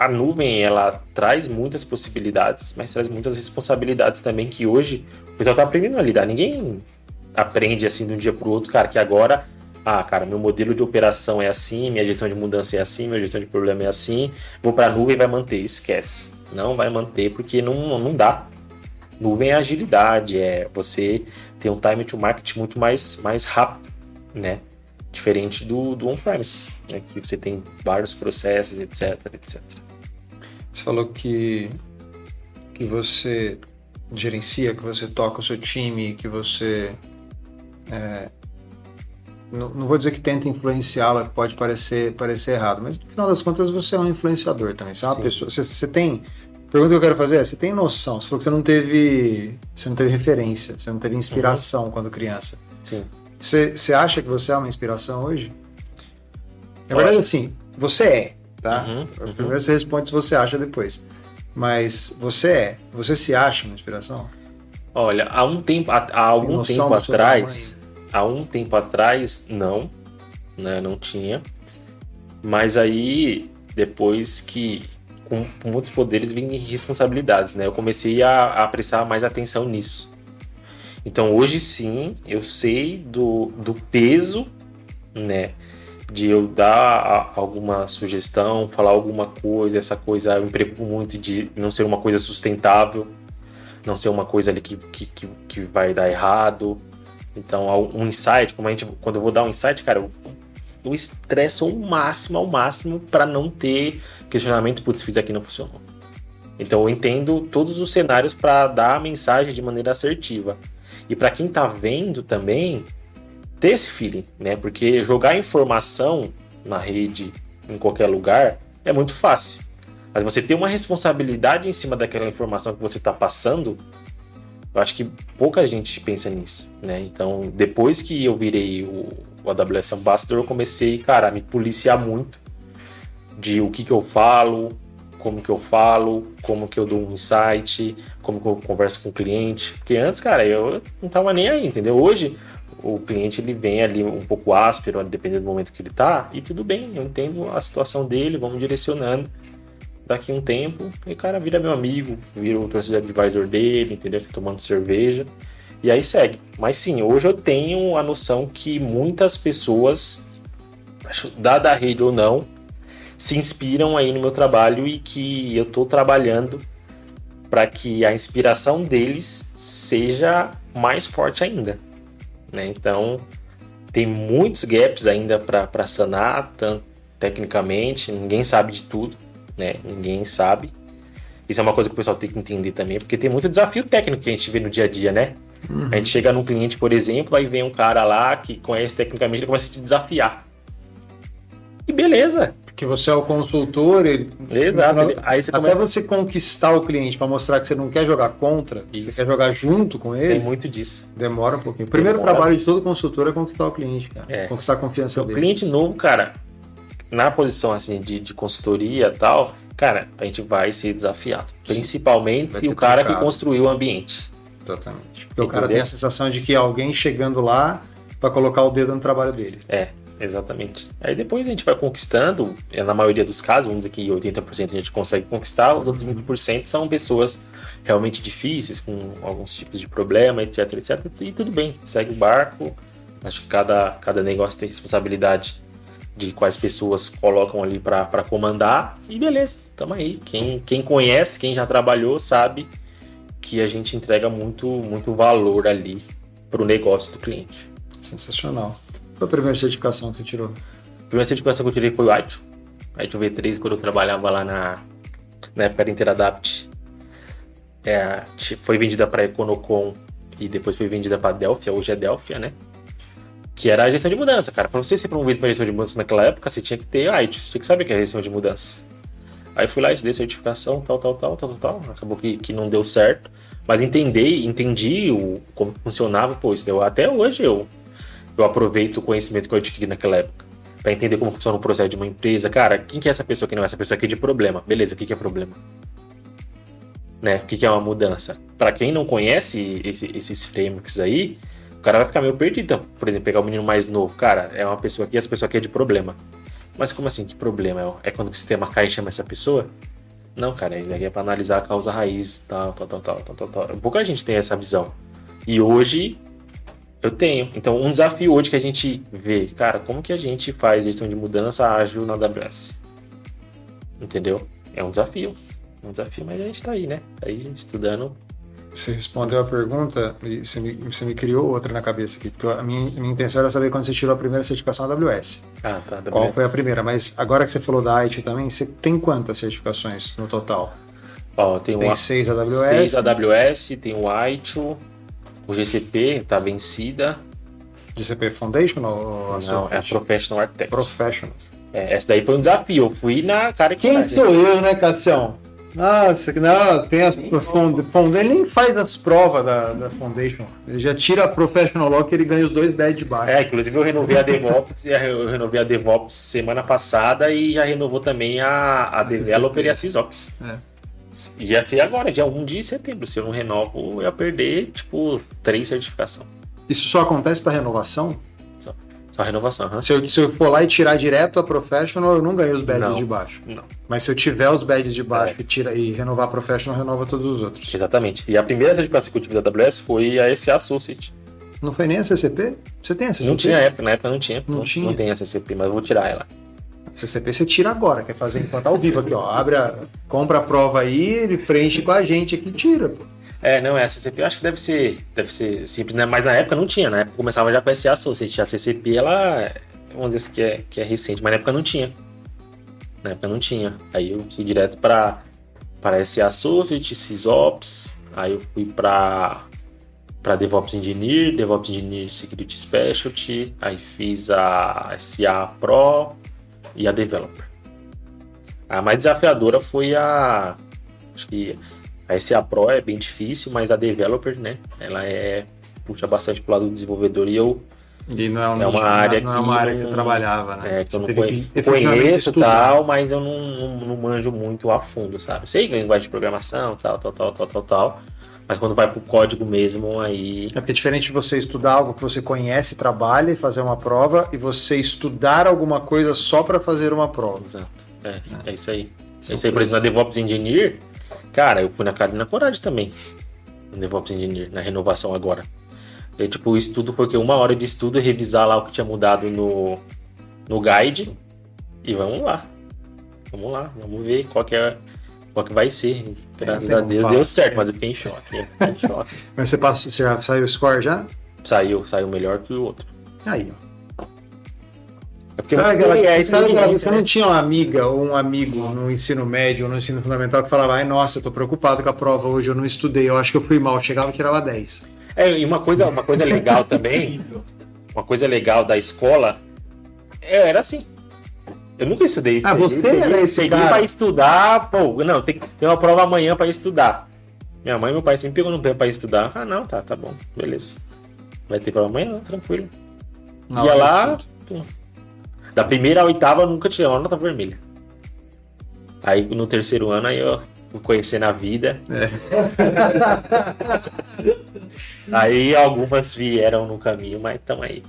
a nuvem ela traz muitas possibilidades, mas traz muitas responsabilidades também que hoje o pessoal está aprendendo a lidar. Ninguém aprende assim de um dia para o outro, cara, que agora, ah, cara, meu modelo de operação é assim, minha gestão de mudança é assim, minha gestão de problema é assim, vou para a nuvem e vai manter. Esquece. Não vai manter porque não, não dá. Nuvem é agilidade, é você ter um time to market muito mais, mais rápido, né? Diferente do, do on-premise, né? que você tem vários processos, etc, etc. Você falou que, que você gerencia, que você toca o seu time, que você. É, não, não, vou dizer que tenta influenciá-la, que pode parecer, parecer errado, mas no final das contas você é um influenciador também. Você é uma Sim. pessoa. Você, você tem. A pergunta que eu quero fazer é: você tem noção? Você falou que você não teve. Você não teve referência, você não teve inspiração uhum. quando criança. Sim. Você, você acha que você é uma inspiração hoje? Na verdade, assim, você é tá? Uhum, uhum. Primeiro você responde se você acha depois. Mas você é, você se acha uma inspiração? Olha, há um tempo, há, há algum tempo atrás, há um tempo atrás, não, né, não tinha. Mas aí, depois que com, com muitos poderes vem responsabilidades, né? Eu comecei a, a prestar mais atenção nisso. Então hoje sim, eu sei do, do peso, né? De eu dar alguma sugestão, falar alguma coisa, essa coisa eu me preocupo muito de não ser uma coisa sustentável, não ser uma coisa ali que, que, que, vai dar errado. Então, um insight, como a gente, quando eu vou dar um insight, cara, eu, eu estresso ao máximo, ao máximo, para não ter questionamento, putz, fiz aqui não funcionou. Então, eu entendo todos os cenários para dar a mensagem de maneira assertiva. E para quem está vendo também, ter esse feeling, né? Porque jogar informação na rede, em qualquer lugar, é muito fácil. Mas você ter uma responsabilidade em cima daquela informação que você está passando, eu acho que pouca gente pensa nisso, né? Então, depois que eu virei o, o AWS Ambassador, eu comecei, cara, a me policiar muito de o que, que eu falo, como que eu falo, como que eu dou um insight, como que eu converso com o cliente. Porque antes, cara, eu não tava nem aí, entendeu? Hoje, o cliente ele vem ali um pouco áspero, dependendo do momento que ele tá, e tudo bem, eu entendo a situação dele, vamos direcionando. Daqui um tempo, e cara vira meu amigo, vira o torcedor advisor dele, entendeu? Tá tomando cerveja, e aí segue. Mas sim, hoje eu tenho a noção que muitas pessoas, dada a rede ou não, se inspiram aí no meu trabalho e que eu estou trabalhando para que a inspiração deles seja mais forte ainda Né? Então, tem muitos gaps ainda para sanar, tanto tecnicamente, ninguém sabe de tudo, né? Ninguém sabe. Isso é uma coisa que o pessoal tem que entender também, porque tem muito desafio técnico que a gente vê no dia a dia, né? Uhum. A gente chega num cliente, por exemplo, aí vem um cara lá que conhece tecnicamente, ele começa a te desafiar. E beleza. Porque você é o consultor, ele... Exato. Aí você Até você conquistar o cliente para mostrar que você não quer jogar contra, Isso. você quer jogar junto com ele. Tem muito disso. Demora um pouquinho. O primeiro Demora. trabalho de todo consultor é conquistar o cliente, cara. É. Conquistar a confiança então, dele. O cliente novo, cara, na posição assim de, de consultoria e tal, cara, a gente vai ser desafiado. Principalmente o cara que construiu o ambiente. Exatamente. Porque Entendeu? o cara tem a sensação de que alguém chegando lá para colocar o dedo no trabalho dele. É, exatamente. Aí depois a gente vai conquistando, é, na maioria dos casos, vamos dizer que 80% a gente consegue conquistar, os outros 20% são pessoas realmente difíceis, com alguns tipos de problema, etc, etc. E tudo bem, segue o barco. Acho que cada, cada negócio tem responsabilidade de quais pessoas colocam ali para comandar e beleza, tamo aí. Quem, quem conhece, quem já trabalhou, sabe que a gente entrega muito, muito valor ali para o negócio do cliente. Sensacional. Qual a primeira certificação que você tirou? A primeira certificação que eu tirei foi o ITIL. ITIL V3, quando eu trabalhava lá na, na época da Interadapt. É, foi vendida para Econocom e depois foi vendida para Delphia, hoje é Delphia, né? Que era a gestão de mudança, cara. Para você ser promovido para gestão de mudança naquela época, você tinha que ter ITIL, você tinha que saber que é gestão de mudança. Aí fui lá, estudei certificação, tal, tal, tal, tal, tal, tal. Acabou que, que não deu certo. Mas entendi, entendi o, como funcionava, pô, isso deu. Até hoje eu, eu aproveito o conhecimento que eu adquiri naquela época. para entender como funciona o processo de uma empresa. Cara, quem que é essa pessoa que não é essa pessoa aqui de problema? Beleza, o que, que é problema? Né? O que, que é uma mudança? Para quem não conhece esse, esses frameworks aí, o cara vai ficar meio perdido. Então, por exemplo, pegar o um menino mais novo. Cara, é uma pessoa aqui, essa pessoa aqui é de problema. Mas como assim, que problema? É quando o sistema cai e chama essa pessoa? Não, cara, ele é para analisar a causa raiz, tal, tal, tal, tal, tal, tal, tal. Pouca gente tem essa visão. E hoje eu tenho. Então, um desafio hoje que a gente vê, cara, como que a gente faz gestão de mudança ágil na AWS? Entendeu? É um desafio. É um desafio, mas a gente tá aí, né? Tá aí, gente, estudando você respondeu a pergunta e você me, você me criou outra na cabeça aqui, porque a minha, a minha intenção era saber quando você tirou a primeira certificação AWS. Ah, tá. AWS. Qual foi a primeira? Mas agora que você falou da IT também, você tem quantas certificações no total? Ó, tem, tem seis AWS. Seis AWS, tem o ITIL, o GCP tá vencida. GCP Foundation ou Não, é a Professional Architect. Professional. É, essa daí foi um desafio. Eu fui na cara que Quem tá, sou gente. eu, né, Cassião? Nossa, não, tem as Foundation. Ele nem faz as provas da, da Foundation. Ele já tira a Professional Law que ele ganha os dois badges de baixo. É, inclusive eu renovei a DevOps, <laughs> eu renovei a DevOps semana passada e já renovou também a, a Developer e a SysOps. É. Ia ser agora, dia 1 de setembro. Se eu não renovo, eu ia perder, tipo, três certificações. Isso só acontece para renovação? Só renovação. Uhum. Se, eu, se eu for lá e tirar direto a Professional, eu não ganho os badges não, de baixo. Não. Mas se eu tiver os badges de baixo é. e, tira, e renovar a Professional, renova todos os outros. Exatamente. E a primeira certificação que eu tive da AWS foi a SA Associate. Não foi nem a CCP? Você tem a CCP? Não tinha época, na época não tinha. Não, não tinha? Não tem a CCP, mas eu vou tirar ela. CCP você tira agora, quer fazer enquanto ao vivo aqui, ó. Abre a, compra a prova aí, ele frente com a gente aqui tira, pô. É, não, é a CCP eu acho que deve ser, deve ser simples, né? Mas na época não tinha, na época começava já com a SA Associate. A CCP, ela vamos dizer que é, que é recente, mas na época não tinha. Na época não tinha. Aí eu fui direto para para SA Associate, SysOps, aí eu fui para para DevOps Engineer, DevOps Engineer Security Specialty, aí fiz a SA Pro e a Developer. A mais desafiadora foi a acho que a SA Pro é bem difícil, mas a Developer, né, ela é puxa bastante pro lado do desenvolvedor e eu e não é, um é uma área não, é uma área que você trabalhava, né? É, que eu não conheço, conheço tal, mas eu não, não, não, manjo muito a fundo, sabe? Sei que é linguagem de programação, tal, tal, tal, tal, tal, tal. Mas quando vai pro código mesmo, aí. É porque é diferente de você estudar algo que você conhece, trabalha e fazer uma prova, e você estudar alguma coisa só para fazer uma prova. Exato. É, é, é isso aí. é isso aí, por exemplo, na DevOps Engineer, cara, eu fui na cara e na coragem também. No DevOps Engineer, na renovação agora. É, tipo, o estudo foi que uma hora de estudo e revisar lá o que tinha mudado no, no guide. E vamos lá. Vamos lá, vamos ver qual que é qual que vai ser. Graças é, a Deus deu certo, mas eu fiquei em choque. Fiquei em <laughs> choque. mas você, passou, você já saiu o score já? saiu, saiu melhor que o outro. Aí, ó. É porque Sabe não aquela- é sabe você né? não tinha uma amiga ou um amigo no ensino médio ou no ensino fundamental que falava, ai, nossa, eu tô preocupado com a prova hoje, eu não estudei, eu acho que eu fui mal, chegava e tirava 10. É, e uma coisa, uma coisa legal também, <laughs> uma coisa legal da escola, eu era assim. Eu nunca estudei. Ah, você Peguei- era esse cara? pra estudar, pô, não, tem, tem uma prova amanhã pra estudar. Minha mãe e meu pai sempre pegou no pé pra estudar. Ah, não, tá, tá bom, beleza. Vai ter prova amanhã, tranquilo. Na Ia lá, pum. da primeira à oitava eu nunca tinha uma nota vermelha. Aí no terceiro ano aí eu fui conhecendo a vida. É. <laughs> Aí algumas vieram no caminho, mas estão aí.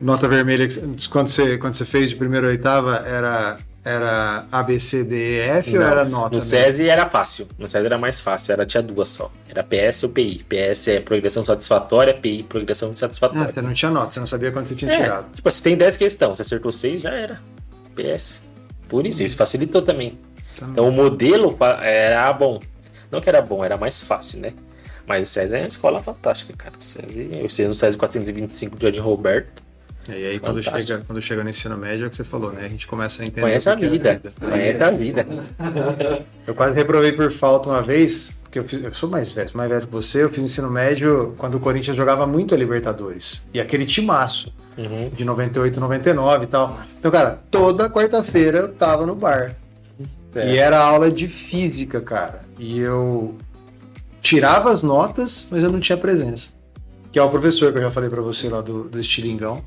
Nota vermelha, que você- quando você, quando você fez de primeira a oitava, era, era A, B, C, D, E, F ou era nota? No? SESI era fácil. No SESI era mais fácil. Era, tinha duas só. Era PS ou PI. PS é progressão satisfatória, PI progressão Ah, insatisfatória. você não tinha nota, você não sabia quanto você tinha é, tirado. tipo, se tem 10 questões, você acertou 6, já era. PS. Por isso, isso facilitou também. Então, Então o modelo era bom. Não que era bom, era mais fácil, né? Mas o SESI é uma escola fantástica, cara. O SESI, eu sei no SESI 425 de Roberto. E aí quando chega, quando chega no ensino médio é o que você falou, né? A gente começa a entender Conhece o a que é vida. Conhece a vida. <laughs> Eu quase reprovei por falta uma vez, porque eu, fiz- eu sou mais velho, mais velho que você, eu fiz ensino médio quando o Corinthians jogava muito a Libertadores. E aquele timaço Uhum. de 98, 99 e tal. Então, cara, toda quarta-feira eu tava no bar. É. E era aula de física, cara. E eu tirava as notas, mas eu não tinha presença. Que é o professor que eu já falei pra você lá do, do Estilingão.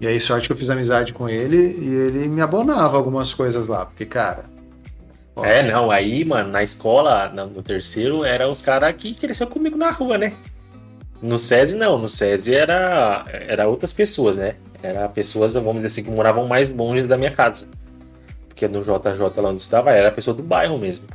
E aí, sorte que eu fiz amizade com ele e ele me abonava algumas coisas lá. Porque, cara. ó, É, não, aí, mano, na escola, no, terceiro, era os caras que cresceu comigo na rua, né? No SESI, não. No SESI era, era outras pessoas, né? Era pessoas, vamos dizer assim, que moravam mais longe da minha casa. Porque no JJ, lá onde eu estava, era pessoa do bairro mesmo.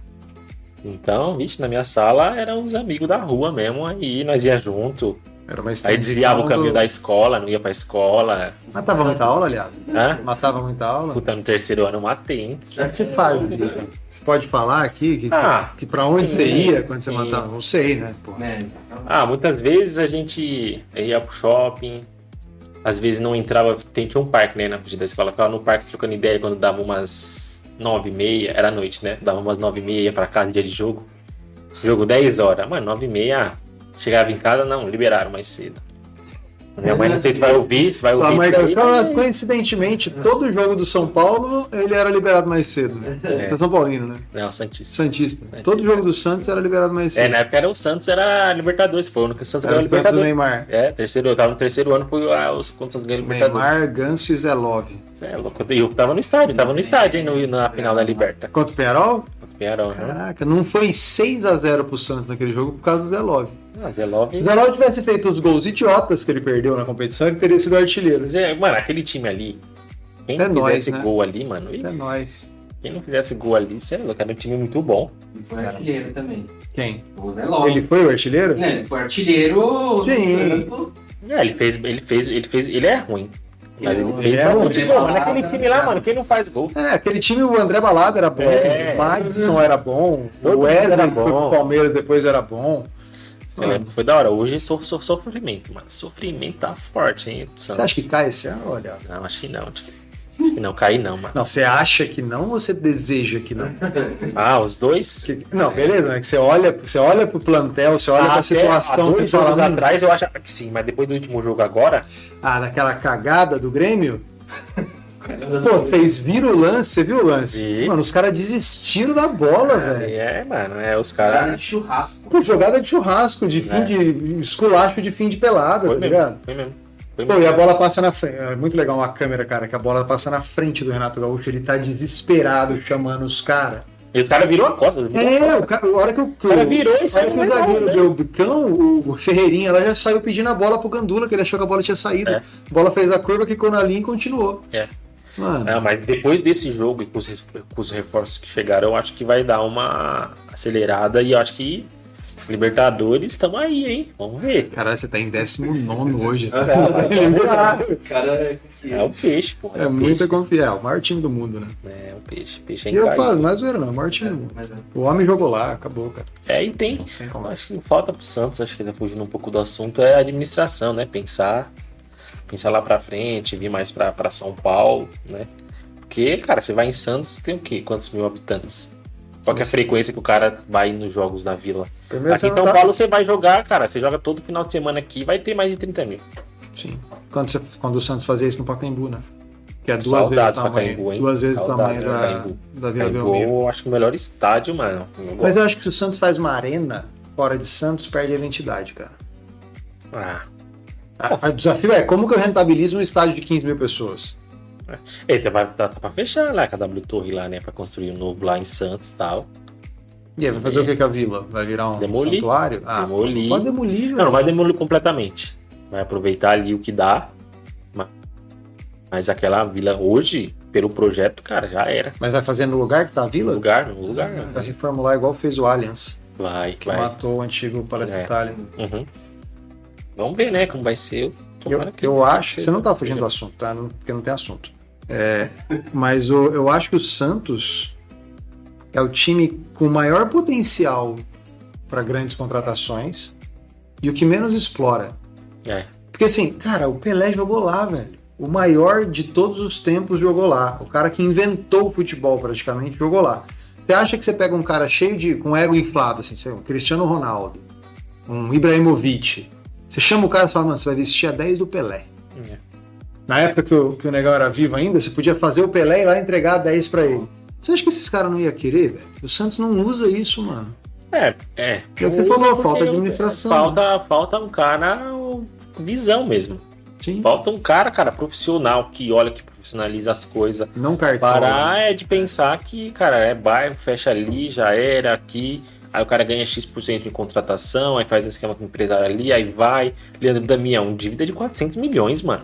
Então, vixe, na minha sala eram os amigos da rua mesmo, aí nós ia junto. Era uma Aí desviava o caminho do- da escola, não ia pra escola. Matava muita aula, aliás. Hã? Matava muita aula. Puta, no terceiro ano eu matei? O que você faz? Você pode falar aqui que, Ah, que pra onde você ia quando você sim. matava? Não sei, né? Pô. Né? Ah, muitas vezes a gente ia pro shopping, às vezes não entrava, tem, tinha um parque, né, na frente da escola, ficava no parque trocando ideia quando dava umas nove e meia, era noite, né, dava umas nove e meia, ia pra casa dia de jogo, jogo 10 horas, mano, nove e meia, chegava em casa, não, liberaram mais cedo. Minha mãe, não sei se vai ouvir, se vai ouvir. aí, Cara, mas- coincidentemente, todo jogo do São Paulo ele era liberado mais cedo, né? É. É São Paulino, né? Não, Santista. Santista. Todo jogo do Santos era liberado mais É, cedo. na época era o Santos, era Libertadores, foi o único que o Santos Era ganhou campo do Libertadores. Neymar. É, terceiro, eu tava no terceiro ano, foi ah, o Santos ganhou Libertadores. Neymar, Ganso e Zé Love. Você é louco. Eu tava no estádio, tava no estádio, hein, no, na final da Liberta. Contra o Penharol? Contra o Penharol, né? Caraca, não foi 6x0 pro Santos naquele jogo por causa do Zé Love. Ah, Zé Se o Zé Love tivesse feito os gols idiotas que ele perdeu na competição, ele teria sido artilheiro. Mas é, Mano, aquele time ali. Quem É não nóis, fizesse né? gol ali, mano. ih, É nóis. Quem não fizesse gol ali, você é louco. Era um time muito bom. E foi artilheiro também. Quem? O Zé Lopes. Ele foi o artilheiro? Né, Ele foi artilheiro Sim. É, ele fez. Ele fez. Ele fez. Ele é ruim. Mas ele, Ele é ruim. gol. Mas naquele time lá, mano, quem não faz gol? É, aquele time, o André Balada era bom, É. o Madison era bom, Todo o Wesley era bom. pro Palmeiras depois era bom. Eu lembro que foi da hora. Hoje so, so, sofrimento, mano. Sofrimento tá forte, hein? Você acha que cai esse ano? Olha. Não, acho que não. Acho não cair, não, mano. Não, você acha que não ou você deseja que não? <laughs> Ah, os dois. Não, beleza, né? Que você olha, você olha pro plantel, você olha pra Ah, até situação, há dois jogos fala, hum, atrás eu achava que sim, mas depois do último jogo agora, ah, daquela cagada do Grêmio. <laughs> Pô, vocês viram o lance? Você viu o lance? Vi. Mano, os caras desistiram da bola, velho. é, mano, é os Cara caras. de churrasco. Pô, jogada de churrasco, de fim É. de. esculacho de fim de pelada, Foi tá mesmo, ligado? foi mesmo. Foi Pô, mesmo. e a bola passa na frente. É muito legal uma câmera, cara, que a bola passa na frente do Renato Gaúcho. Ele tá desesperado chamando os caras. E os caras virou a costa. virou a É, costa. o cara, a hora que o, que O cara virou e a hora saiu que o zagueiro deu o bicão, o, Ferreirinha lá já saiu pedindo a bola pro Gandula, que ele achou que a bola tinha saído. É. A bola fez a curva, quicou na linha e continuou. É. Mano, Não, mas depois desse jogo e com os, com os reforços que chegaram, eu acho que vai dar uma acelerada e eu acho que Libertadores, estamos aí, hein? Vamos ver. Caralho, você tá em 19 hoje. Tá... <laughs> Cara, É o peixe, pô. É o muita confiança. É o maior time do mundo, né? É o peixe. Peixe é E eu falo, não é zoeira não, é o maior time do mundo. Mas, é. O homem jogou lá, acabou, cara. É, e tem. Acho que falta pro Santos, acho que tá fugindo um pouco do assunto, é a administração, né? Pensar, pensar lá pra frente, vir mais pra, pra São Paulo, né? Porque, cara, você vai em Santos, tem o quê? Quantos mil habitantes? Qual que é a frequência que o cara vai nos jogos na vila? Primeiro Aqui em São tá- Paulo você vai jogar, cara, você joga todo final de semana aqui, vai ter mais de 30 mil. Sim. Quando, você- quando o Santos fazia isso no Pacaembu, né? Que é duas Saudades vezes o tamanho, Pacaembu, hein? duas vezes o Saudades tamanho da, Pacaembu. da Vila Pacaembu, Belmiro. eu acho que o melhor estádio, mano. Eu Mas eu acho que se o Santos faz uma arena fora de Santos, perde a identidade, cara. Ah, A- a- O desafio é como que eu rentabilizo um estádio de 15 mil pessoas? eita, vai tá, tá pra fechar lá com a W Torre lá, né? Pra construir um novo lá em Santos e tal. E aí, vai fazer o que com a vila? Vai virar um Demolir. santuário? Ah, Demolir. pode demolir, Não, não vai demolir completamente. Vai aproveitar ali o que dá. ma- Mas aquela vila hoje, pelo projeto, cara, já era. Mas vai fazer no lugar que tá a No vila? lugar, no lugar. né? Vai reformular igual fez o Allianz, Vai, que vai. matou o antigo Palestra É. Itália. Uhum. Vamos ver, né, como vai ser. Eu, que- eu acho, você não tá fugindo do assunto, tá? Não- Porque não tem assunto. É, mas o- eu acho que o Santos é o time com maior potencial para grandes contratações e o que menos explora. É. Porque assim, cara, o Pelé jogou lá, velho. O maior de todos os tempos jogou lá. O cara que inventou o futebol praticamente jogou lá. Você acha que você pega um cara cheio de. com ego inflado, assim, sei lá, um Cristiano Ronaldo, um Ibrahimovic. Você chama o cara e fala, mano, você vai vestir a 10 do Pelé. É. Na época que o, que o negão era vivo ainda, você podia fazer o Pelé e lá entregar a 10 pra ele. Você acha que esses caras não iam querer, velho? O Santos não usa isso, mano. É, é. É o que você falou, falta usa. administração, Falta, falta um cara visão mesmo. Sim. Falta um cara, cara, profissional, que olha, que profissionaliza as coisas. Não cartão. Parar é de pensar que, cara, é bairro, fecha ali, já era aqui. Aí o cara ganha X% em contratação, aí faz um esquema com o empresário ali, aí vai. Leandro Damião, dívida de 400 milhões, mano.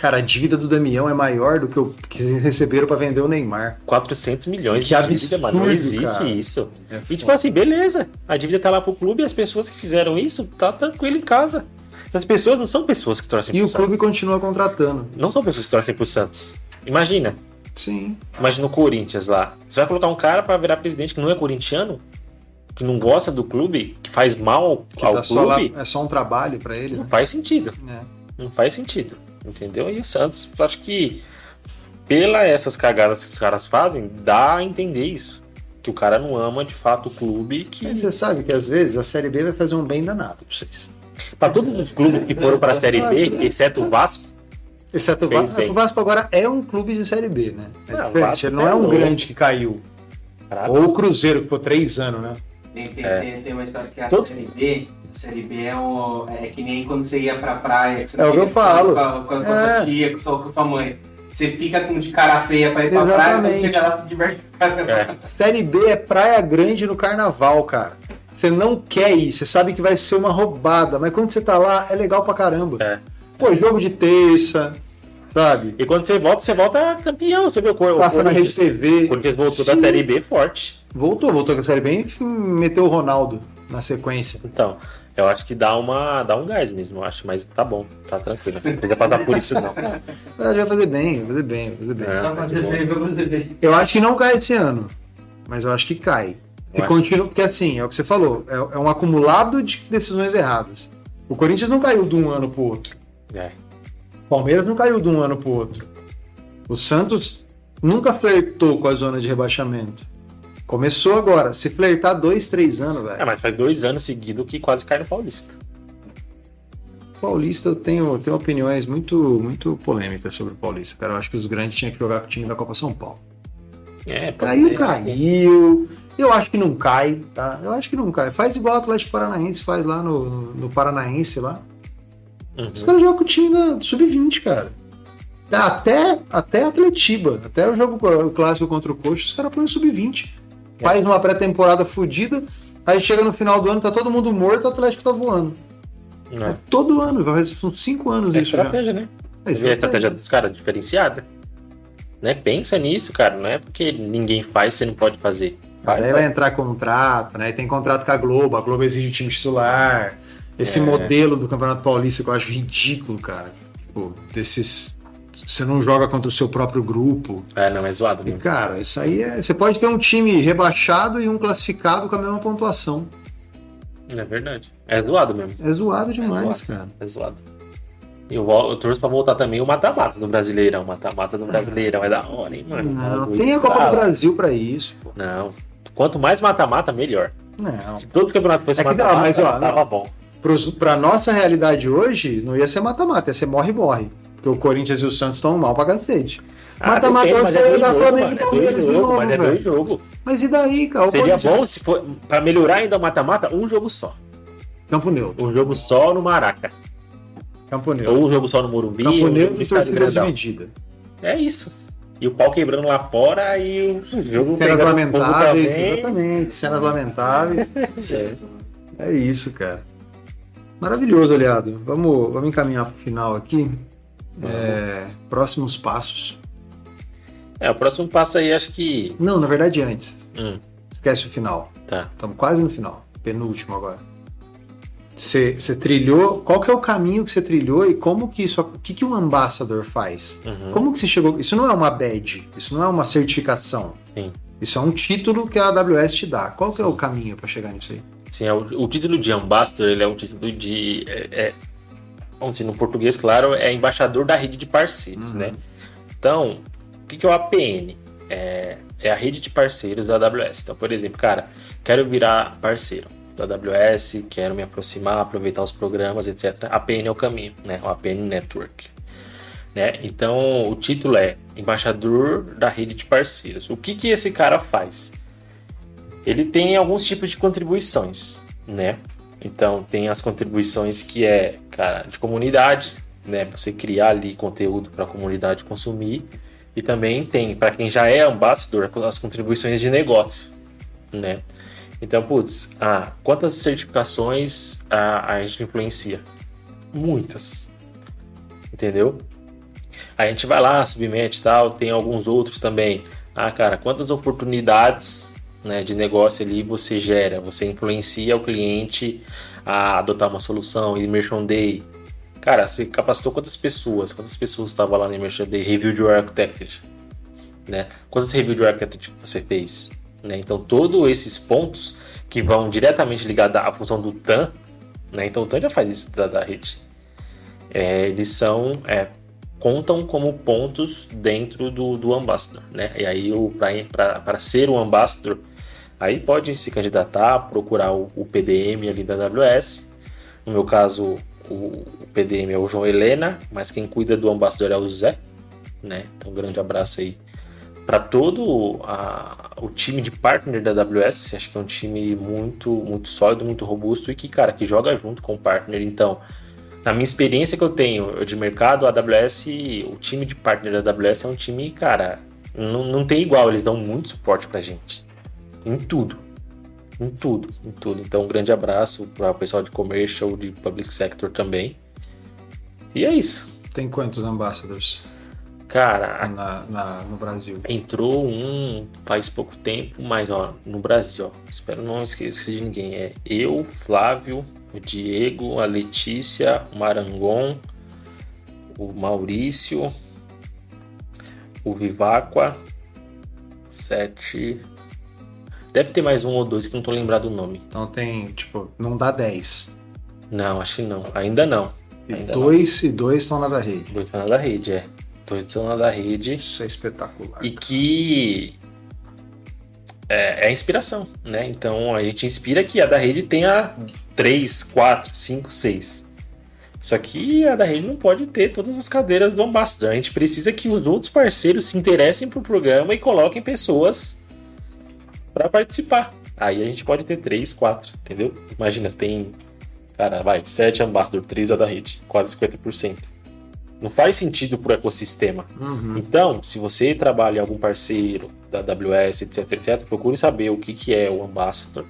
Cara, a dívida do Damião é maior do que o que receberam pra vender o Neymar. 400 milhões Que de dívida, mano. Não existe cara. isso. É E tipo assim, beleza. A dívida tá lá pro clube e as pessoas que fizeram isso tá tranquilo em casa. Essas pessoas não são pessoas que torcem E pro o clube Santos. continua contratando. Não são pessoas que torcem pro Santos. Imagina. Sim. Imagina o Corinthians lá. Você vai colocar um cara pra virar presidente que não é corintiano? Que não gosta do clube? Que faz mal Que ao tá só lá, clube? é só um trabalho pra ele, Não né? faz sentido. É. Não faz sentido. Entendeu? E o Santos, acho que pela essas cagadas que os caras fazem, dá a entender isso. Que o cara não ama de fato o clube que. Mas você sabe que às vezes a Série B vai fazer um bem danado pra vocês. Pra todos os clubes que foram pra Série B, <laughs> exceto o Vasco, Exceto o Vasco. bem. O Vasco agora é um clube de Série B, né? É o diferente, Vasco ele não é é um grande que caiu. caraca, Ou o Cruzeiro, que ficou três anos, né? Tem, tem, É. tem, tem uma história que a Todo- Série B, a Série B é, o, é que nem quando você ia pra praia, que você É o que eu falo. Com a, com a, com a É. sua tia, com, sua, com sua mãe. Você fica com de cara feia pra ir pra praia, Exatamente. quando chega lá, se caramba. É. Série B é praia grande no carnaval, cara. Você não quer ir, você sabe que vai ser uma roubada, mas quando você tá lá, é legal pra caramba. É. Pô, jogo de terça, sabe? E quando você volta, você volta campeão. Você viu o Passa na Rede? TV. O Corinthians voltou da Série B forte. Voltou, voltou com a Série B e meteu o Ronaldo na sequência. Então, eu acho que dá, uma, dá um gás mesmo, eu acho. Mas tá bom, tá tranquilo. Não precisa passar por isso, não. Vai fazer bem, vai fazer bem, vai fazer bem. É, Vai tá fazer bem, vai fazer bem. Eu acho que não cai esse ano, mas eu acho que cai. E Ué. continua, porque assim, é o que você falou, é, é um acumulado de decisões erradas. O Corinthians não caiu de um ano pro outro. É. O Palmeiras não caiu de um ano pro outro. O Santos nunca flertou com a zona de rebaixamento. Começou agora. Se flertar dois, três anos, É, velho. mas faz dois anos seguidos que quase cai no Paulista. Paulista, eu tenho, tenho opiniões muito, muito polêmicas sobre o Paulista, cara. Eu acho que os grandes tinham que jogar com o time da Copa São Paulo. É, Caiu, é, caiu. Eu acho que não cai, tá? Eu acho que não cai. Faz igual o Atlético Paranaense faz lá no, no Paranaense lá. Uhum. Os caras jogam com o time da sub-20, cara. Até, até Atletiba, até o jogo o clássico contra o Coxa, os caras põem sub-20. É. Faz uma pré-temporada fodida, aí chega no final do ano, tá todo mundo morto, o Atlético tá voando. É É. todo ano, vai são cinco anos É isso já. estratégia, né? É a estratégia dos caras diferenciada. Né? Pensa nisso, cara. Não é porque ninguém faz, você não pode fazer. Aí vai. vai entrar contrato, né? Tem contrato com a Globo, a Globo exige o time titular. Esse É. modelo do Campeonato Paulista que eu acho ridículo, cara. Tipo, desses. Você não joga contra o seu próprio grupo. É, não, é zoado E, mesmo. cara, isso aí é. Você pode ter um time rebaixado e um classificado com a mesma pontuação. É verdade. É zoado mesmo. É zoado demais, zoado. cara. É zoado. E eu, eu torço pra voltar também o mata-mata do Brasileirão. Mata-mata do Brasileirão. É da hora, hein, mano? Não, Bagulho tem a Copa do. Brasil pra isso, pô. Não. Quanto mais mata-mata, melhor. Não. Se todos os campeonatos fossem É não, mata-mata, tava bom. Pra nossa realidade hoje, não ia ser mata-mata, ia ser morre-morre. Porque o Corinthians e o Santos estão mal pra cacete. Ah, Mata-mata hoje é da Flamengo e É Palmeiras de novo, mas é dois jogos. Mas e daí, cara? Seria Corinthians- bom se for. Pra melhorar ainda o mata-mata, um jogo só. Campo Neutro. Um jogo só no Maraca. Campo Neutro. Ou um jogo só no Morumbi. Campo um jogo Neutro no e torcida dividida. É isso. E o pau quebrando lá fora e o jogo Cenas lamentáveis, exatamente. Cenas lamentáveis. <laughs> É. É isso, cara. Maravilhoso, aliado. Vamos, vamos encaminhar pro final aqui. É, próximos passos. É, o próximo passo aí acho que. Não, na verdade, antes. Hum, Esquece o final. tá. Estamos quase no final. Penúltimo agora. Você trilhou. Qual que é o caminho que você trilhou e como que isso. O que, que um ambassador faz? Uhum. Como que você chegou? Isso não é uma badge, isso não é uma certificação. Sim. Isso é um título que a AWS te dá. Qual que é Sim. o caminho para chegar nisso aí? Sim, é o, o título de ambassador, ele é um título de. É, é- vamos dizer, no português, claro, é embaixador da rede de parceiros, Uhum. né? Então, o que, que é o APN? É, é a rede de parceiros da AWS. Então, por exemplo, cara, quero virar parceiro da AWS, quero me aproximar, aproveitar os programas, etc. APN é o caminho, né? O APN Network. Né? Então, o título é Embaixador da Rede de Parceiros. O que, que esse cara faz? Ele tem alguns tipos de contribuições, né? Então, tem as contribuições que é, cara, de comunidade, né? Você criar ali conteúdo para a comunidade consumir. E também tem, para quem já é ambassador, as contribuições de negócio, né? Então, putz, ah, quantas certificações a, a gente influencia? Muitas. Entendeu? A gente vai lá, submete e tal, tem alguns outros também. Ah, cara, quantas oportunidades né, de negócio ali você gera? Você influencia o cliente a adotar uma solução, Immersion Day. Cara, você capacitou quantas pessoas? Quantas pessoas estavam lá no Immersion Day? Review de Architecture. Né? Quantas reviews de Architecture você fez? Né? Então, todos esses pontos que vão diretamente ligados à função do TAM, né? então o TAM já faz isso da, da rede. É, eles são é, contam como pontos dentro do, do ambassador, né? E aí para ser um ambassador, aí pode se candidatar, procurar o, PDM ali da AWS. No meu caso, o, o PDM é o João Helena, mas quem cuida do ambassador é o Zé, né? Então um grande abraço aí para todo a, o time de partner da AWS. Acho que é um time muito muito sólido, muito robusto e que cara que joga junto com o partner. Então na minha experiência que eu tenho de mercado, a AWS, o time de partner da AWS é um time, cara, não, não tem igual, eles dão muito suporte pra gente. Em tudo. Em tudo, em tudo. Então, um grande abraço para o pessoal de commercial, de public sector também. E é isso. Tem quantos ambassadors Cara, na, na- no Brasil? entrou um faz pouco tempo, mas ó, no Brasil, ó, espero não esque- esquecer de ninguém. É eu, Flávio, o Diego, a Letícia, o Marangon, o Maurício, o Viváqua, sete. Deve ter mais um ou dois que não tô lembrado do nome. Então tem, tipo, não dá 10. Não, acho que não. Ainda não. E Ainda dois e dois estão na da rede. Dois estão na da rede, é. Dois estão na da rede. Isso é espetacular. e que é, é inspiração, né? Então a gente inspira que a da rede tenha 3, 4, 5, 6. Só que a da rede não pode ter todas as cadeiras do Ambassador. A gente precisa que os outros parceiros se interessem pro programa e coloquem pessoas para participar. Aí a gente pode ter 3, 4, entendeu? Imagina, você tem, cara, vai, 7 Ambassador, 3 a da rede, quase 50%. Não faz sentido pro ecossistema. Uhum. Então, se você trabalha em algum parceiro da AWS, etc, etc, procure saber o que, que é o Ambassador.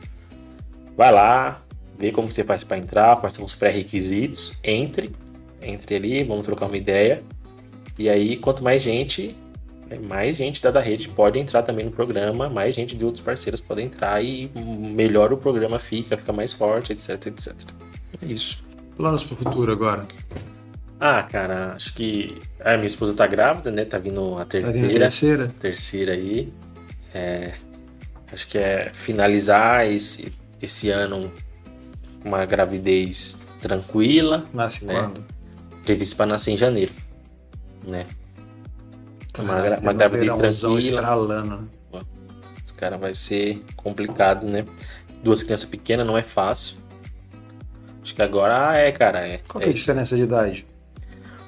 Vai lá, vê como você faz para entrar, quais são os pré-requisitos, entre, entre ali, vamos trocar uma ideia. E aí, quanto mais gente, mais gente da, da rede pode entrar também no programa, mais gente de outros parceiros pode entrar e melhor o programa fica, fica mais forte, etc, etc. É isso. Planos pro futuro agora. Ah, cara, acho que a minha esposa tá grávida, né? Tá vindo a Tá vindo a terceira, terceira? terceira aí. É, acho que é finalizar esse, esse ano uma gravidez tranquila, Nasce Né? quando? prevista para nascer em janeiro, né? Uma, gra- uma gravidez tranquila. estralando. né? Esse cara vai ser complicado, né? Duas crianças pequenas não é fácil. Acho que agora ah, é, cara. É, Qual que é a é. diferença de idade?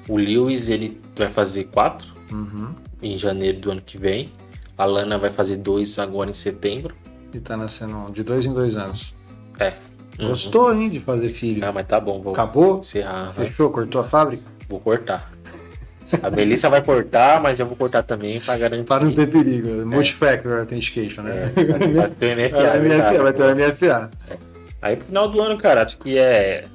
O Lewis ele vai fazer quatro Uhum. em janeiro do ano que vem. A Lana vai fazer dois agora em setembro. E tá nascendo de dois em dois anos. É. Uhum. Gostou, hein, de fazer filho? Ah, mas tá bom, Acabou? encerrar. vai. Fechou? Cortou a fábrica? Vou cortar. A Melissa vai cortar, mas eu vou cortar também pra garantir. Para não ter perigo. Multifactor Authentication, né? É, vai ter MFA, Vai ter verdade. MFA, vai ter o MFA. Aí pro final do ano, cara, acho que é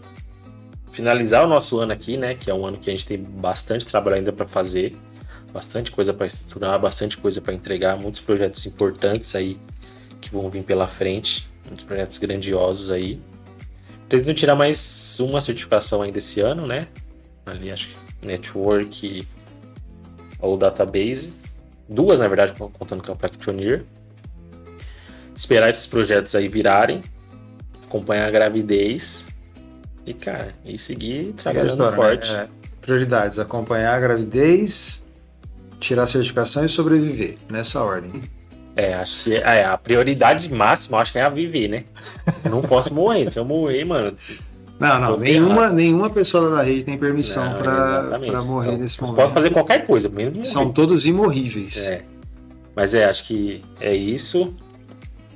finalizar o nosso ano aqui, né? Que é um ano que a gente tem bastante trabalho ainda para fazer, bastante coisa para estruturar, bastante coisa para entregar, muitos projetos importantes aí que vão vir pela frente, muitos projetos grandiosos aí. Tentando tirar mais uma certificação ainda esse ano, né? Ali acho que Network ou Database. Duas, na verdade, contando com a Practitioner. Esperar esses projetos aí virarem acompanhar a gravidez e, cara, e seguir trabalhando né? forte. É, prioridades: acompanhar a gravidez, tirar a certificação e sobreviver. Nessa ordem. É, acho que é, a prioridade máxima, acho que é a viver, né? Eu não posso morrer. Se eu morrer, mano. Não, não. Nenhuma, nenhuma pessoa da rede tem permissão pra morrer Então, nesse momento. Pode fazer qualquer coisa, menos morrer. São todos imorríveis. É. Mas é, acho que é isso.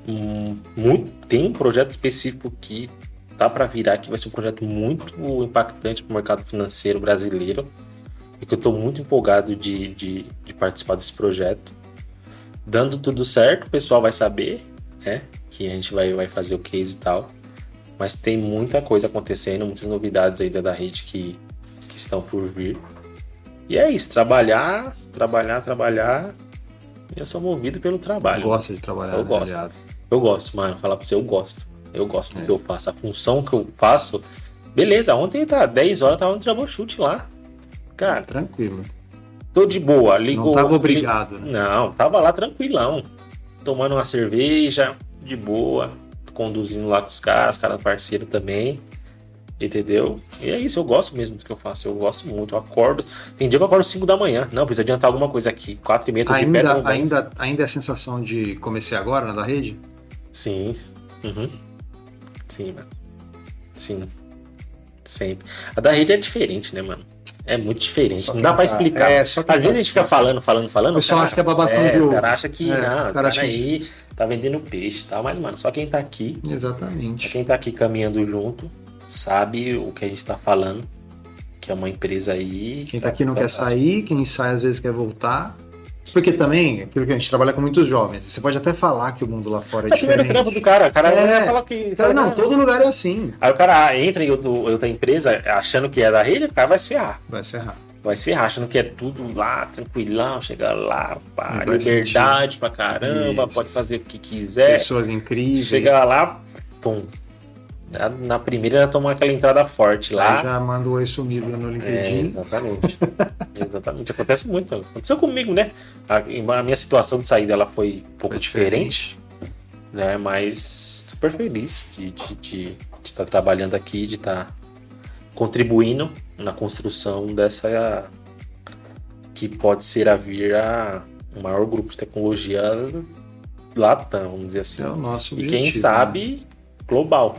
Hum, muito- tem um projeto específico que tá para virar, que vai ser um projeto muito impactante para o mercado financeiro brasileiro. E que eu estou muito empolgado de, de, de participar desse projeto. Dando tudo certo, o pessoal vai saber, né? Que a gente vai, vai fazer o case e tal. Mas tem muita coisa acontecendo, muitas novidades aí da rede que, que estão por vir. E é isso, trabalhar, trabalhar, trabalhar. Eu sou movido pelo trabalho. Gosta de trabalhar, Eu né, gosto. aliado? Eu gosto, mano. Falar pra você, eu gosto. Eu gosto do É. que eu faço. A função que eu faço. Beleza, ontem tá 10 horas, eu tava no troubleshoot lá. Cara, Tranquilo. tô de boa. Ligou. Não tava obrigado, né? Não, tava lá tranquilão. Tomando uma cerveja, de boa. Conduzindo lá com os caras, cara parceiro também. Entendeu? E é isso, eu gosto mesmo do que eu faço. Eu gosto muito. Eu acordo. Tem dia que eu acordo 5 da manhã. Não, precisa adiantar alguma coisa aqui. 4 e meia, pé. Ainda, bem. ainda, ainda é a sensação de comecei agora na da rede? Sim. Uhum. Sim, mano. Sim. Sempre. A da rede é diferente, né, mano? É muito diferente. Só não dá pra tá- explicar. é, só quem Às vezes tá- a gente fica falando, falando, falando. O pessoal cara- acha que é babação é, de ovo. O cara acha que, É, não, cara acha aí tá vendendo peixe e tal. Mas, mano, só quem tá aqui, só Exatamente. quem tá aqui caminhando junto, sabe o que a gente tá falando. Que é uma empresa aí. Quem tá aqui não quer sair, quem sai às vezes quer voltar. Porque também, aquilo que a gente trabalha com muitos jovens, você pode até falar que o mundo lá fora é É o primeiro diferente. trampo do cara. O cara É. fala que. Cara, não, todo lugar é assim. Aí o cara entra em outra empresa achando que é da rede, o cara vai se ferrar. Vai se ferrar. Vai se ferrar, achando que é tudo lá, tranquilão, chega lá, pá, liberdade pra caramba, Isso. pode fazer o que quiser. Pessoas incríveis. Chega lá, tum. Na, primeira já toma aquela entrada forte Aí lá. já manda o oi sumido no É, LinkedIn. exatamente. <laughs> exatamente. Acontece muito. Aconteceu comigo, né? A, a minha situação de saída ela foi um pouco Foi diferente, né? Mas super feliz de estar de, de, de estar trabalhando aqui, de estar contribuindo na construção dessa que pode ser a vir a maior grupo de tecnologia latam, vamos dizer assim. É o nosso e objetivo. quem sabe global.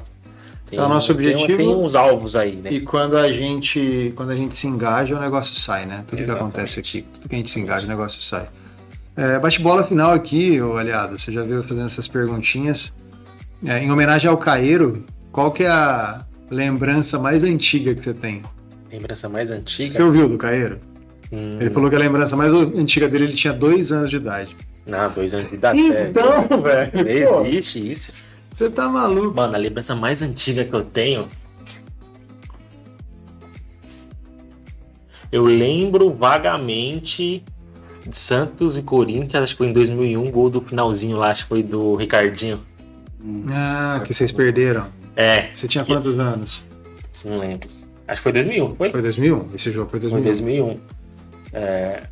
Tem, É o nosso tem- objetivo. Tem, uns alvos aí, né? E quando a gente quando a gente se engaja, o negócio sai, né? Tudo que acontece aqui, tudo que a gente se engaja, o negócio sai. É, Bate-bola final aqui, ô aliado. Você já viu fazendo essas perguntinhas. É, em homenagem ao Caeiro, qual que é a lembrança mais antiga que você tem? Lembrança mais antiga. Você ouviu do Caeiro? Hum, Ele falou que a lembrança mais antiga dele, ele tinha dois anos de idade. Não, dois anos de idade. Então, velho, pô, é, existe isso. Você tá maluco. Mano, a lembrança mais antiga que eu tenho. Eu lembro vagamente Santos e Corinthians, acho que foi em 2001, gol do finalzinho lá, acho que foi do Ricardinho. Ah, que vocês perderam. É, Você tinha Que- quantos anos? não lembro. Acho que foi 2001, foi? Foi 2001? Esse jogo foi Foi 2001. 2001. É,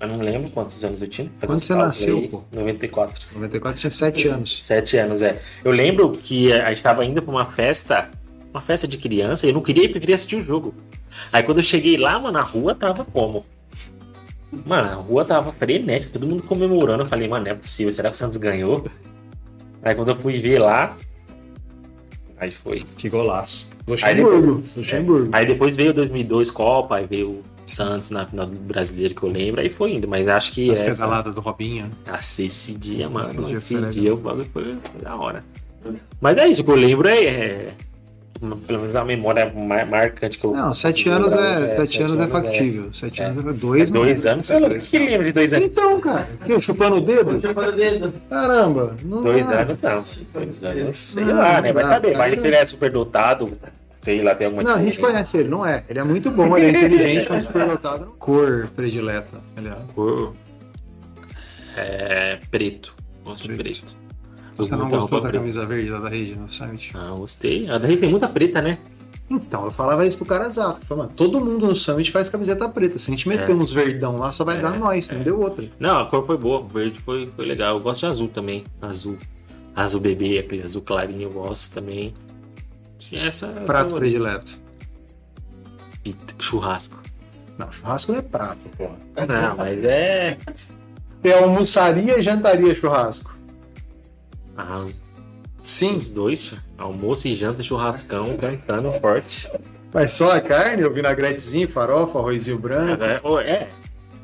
eu não lembro quantos anos eu tinha. Quando você nasceu, aí. pô? 94. 94 tinha 7 anos. Sete anos, é. Eu lembro que a gente estava indo pra uma festa, uma festa de criança, e eu não queria ir porque eu queria assistir o jogo. Aí quando eu cheguei lá, mano, a rua tava como? Mano, a rua tava frenética, todo mundo comemorando. Eu falei, mano, não é possível, será que o Santos ganhou? Aí quando eu fui ver lá, aí foi. Que golaço. Aí Luxemburgo. Luxemburgo. Aí depois veio 2002 Copa, aí veio Santos na final do brasileiro que eu lembro, aí foi indo, mas acho que As essa... pedaladas do Robinho. Nossa, esse dia, mano, Esse dia esse dia o bagulho foi, da hora. Mas é isso, o que eu lembro é, é- pelo menos a memória mar- marcante que eu. Não, 7 eu anos lembro, é, sete anos é factível. 7 anos é 2 Dois anos, sei lá, o que lembra de dois anos? Então, cara, que, chupando o dedo? Chupando o dedo. Caramba, não Dois dá. anos não. Dois anos, sei Não, lá, né? Vai saber, vai ele é super dotado, sei lá, tem alguma Não, a gente conhece ele, não é. Ele é muito bom, ele é inteligente, mas superdotado. <laughs> Cor predileta, aliás. Cor- É preto. Gosto de Preto. preto. Você não gostou da preta. camisa verde lá da rede no Summit? Ah, gostei. A da gente tem muita preta, né? Então, eu falava isso pro cara exato. Mano, todo mundo no Summit faz camiseta preta. Se a gente meter É. uns verdão lá, só vai É, dar nós, não deu outra. Não, a cor foi boa. O verde foi, foi legal. Eu gosto de azul também. Azul. Azul bebê, aquele azul clarinho, eu gosto também. Essa. Prato essa- predileto. Pita, Churrasco. Não, churrasco não é prato, porra. Não, mas é. Você <laughs> almoçaria e jantaria churrasco? Ah, os, Sim. os dois, almoço e janta, churrascão, cantando forte. Mas só a carne, o vinagretezinho, farofa, arrozinho branco. É, é,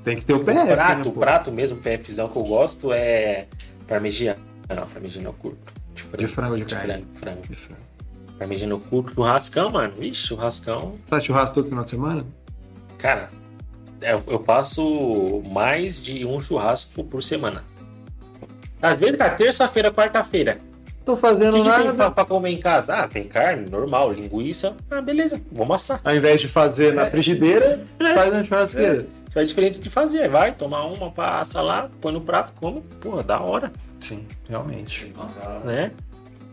Tem que ter o o pé. prato, né, o prato mesmo, PFzão que eu gosto é parmegiana. Não, parmegiana eu curto. De frango de carne? frango, frango. De frango. Parmegiana eu curto. Churrascão, mano. Ixi, churrascão. Faz churrasco todo final de semana? Cara, eu, eu faço mais de um churrasco por semana. Às vezes, cara, terça-feira, quarta-feira. Tô fazendo que, que tem nada. pra, pra comer em casa? Ah, tem carne, normal, linguiça. Ah, beleza, vou amassar. Ao invés de fazer na frigideira, É. faz na churrasqueira. Isso é diferente de fazer. Vai tomar uma, passa lá, põe no prato, come. Pô, da hora, Sim, realmente. né?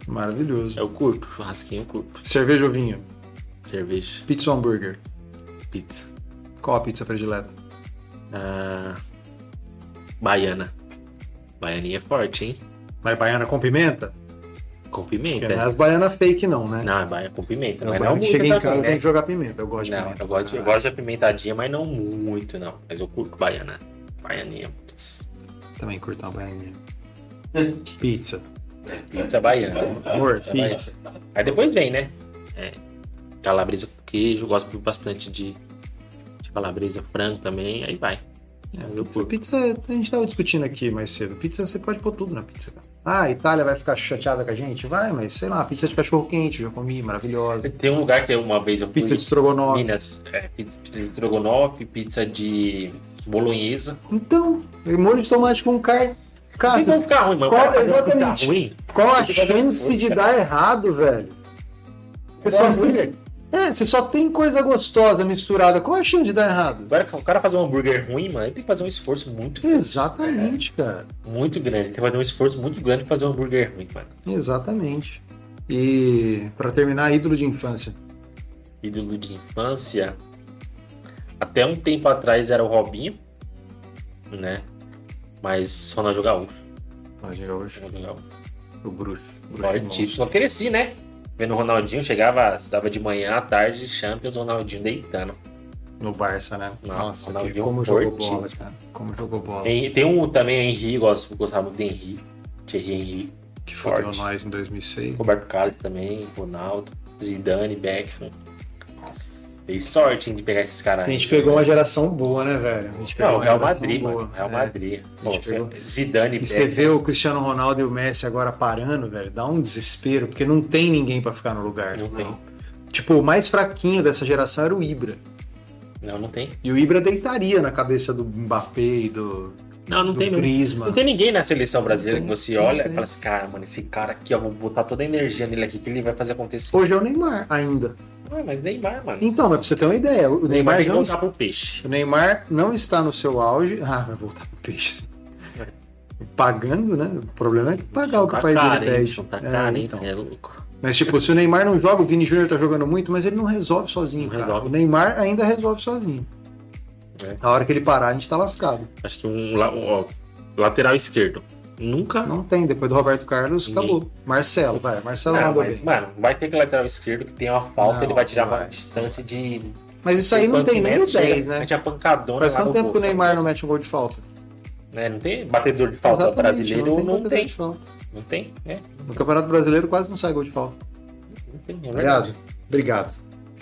Maravilhoso. Eu curto, churrasquinho eu curto. Cerveja ou vinho? Cerveja, Pizza ou hambúrguer? pizza. Qual a pizza predileta? Ah, baiana. Baianinha é forte, hein? Mas baiana com pimenta? Com Porque pimenta. não é as baianas fake, não, né? Não, é baia com pimenta. As Mas não chega em casa né? tem que jogar pimenta. Eu gosto de Não, pimenta. eu gosto, de, eu gosto de apimentadinha, mas não muito, não. Mas eu curto baiana. Baianinha. Também curto uma baianinha. <laughs> Pizza. Pizza baiana. Amor, Pizza pizza. baiana. Aí depois vem, né? É, calabresa com queijo, gosto bastante de, de calabresa frango também, aí vai. É, Eu pizza, pizza, a gente tava discutindo aqui mais cedo. Pizza, você pode pôr tudo na pizza. Ah, a Itália vai ficar chateada com a gente? Vai, mas sei lá, pizza de cachorro quente, já comi, maravilhosa. Tem um lugar que uma vez eu fui Pizza de estrogonofe. Minas, é, pizza, pizza de estrogonofe, pizza de bolonhesa. Então, molho de tomate com carne. Não Cara, vai ficar ruim, mano. Qual- cara ruim. qual a chance de cara. dar errado, velho? Você só, é, você só tem coisa gostosa misturada. Qual a chance de dar errado? Agora, o cara fazer um hambúrguer ruim, mano, ele tem que fazer um esforço muito Exatamente, cara. muito grande. Tem que fazer um esforço muito grande pra fazer um hambúrguer ruim, mano. Exatamente. E pra terminar, ídolo de infância. Ídolo de infância. Até um tempo atrás era o Robinho, né? Mas Ronaldinho Gaúcho. Ronaldinho Gaúcho. Ronaldinho Gaúcho. O bruxo. Fortíssimo. Eu cresci, né? Vendo o Ronaldinho, chegava, estava de manhã à tarde, Champions, Ronaldinho deitando. No Barça, né? Nossa, que Ronaldinho como jogou bola, cara. Como jogou bola. Tem, tem um também, o Henry, gosto, gostava muito do Henry. Thierry Henry. Que fodeu nós em 2006. Roberto Carlos também, Ronaldo, Zidane, Beckham. Nossa, dei sorte de pegar esses caras A gente pegou uma geração boa, né, velho? A gente pegou Não, o Real Madrid, boa. mano. Real É. Madrid. Pô, pegou- Zidane, E você vê o Cristiano Ronaldo e o Messi agora parando, velho, dá um desespero, porque não tem ninguém pra ficar no lugar. Não tem. Tipo, o mais fraquinho dessa geração era o Ibra. Não, não tem. E o Ibra deitaria na cabeça do Mbappé e do, Não, não do tem. Griezmann. Não tem ninguém na seleção brasileira Não que tem, você não olha e tem. fala assim, cara, mano, esse cara aqui, ó, vou botar toda a energia nele aqui que ele vai fazer acontecer. Hoje é o Neymar ainda. Ah, mas Neymar, mano. Então, mas pra você ter uma ideia, o Neymar Neymar, não, voltar pro peixe. o Neymar não está no seu auge. Ah, vai voltar pro peixe. É. Pagando, né? O problema é que pagar o que o pai dele pede. Tá É, carente, então. é louco. Mas, tipo, se o Neymar não joga, o Vini Júnior tá jogando muito, mas ele não resolve sozinho, Não cara. resolve. O Neymar ainda resolve sozinho. É. A hora que ele parar, a gente tá lascado. Acho que um, um, ó, lateral esquerdo. Nunca. Não tem, depois do Roberto Carlos, Ninguém. acabou. Marcelo, vai. Marcelo Não, mandou mas, bem. mano, vai ter que lateral esquerdo que tem uma falta, Não, ele vai tirar vai. uma distância de. Mas isso aí não 50 tem nem o metros, 10, chega, né? Mete a pancadona Faz quanto tempo que o Neymar não mete um gol de falta? né? Não tem batedor de falta Exatamente, brasileiro, não, batedor tem. de falta. Não tem, é. No Campeonato Brasileiro quase não sai gol de falta. Não tem, é verdade. Obrigado. Obrigado.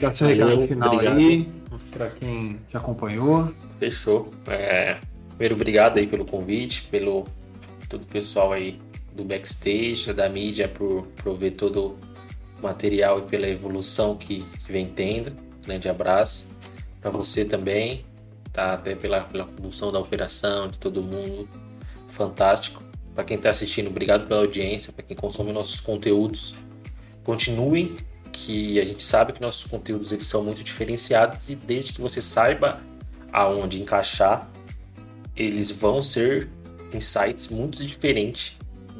Dá seu recado final obrigado. aí, pra quem te acompanhou. Fechou. É, primeiro, obrigado aí pelo convite, pelo todo o pessoal aí do backstage, da mídia, por, por ver todo o material e pela evolução que, que vem tendo. Grande abraço. Para você também, tá? Até pela, pela condução da operação, de todo mundo. Fantástico. Para quem está assistindo, obrigado pela audiência. Para quem consome nossos conteúdos, continuem que a gente sabe que nossos conteúdos eles são muito diferenciados e desde que você saiba aonde encaixar, eles vão ser insights muito diferentes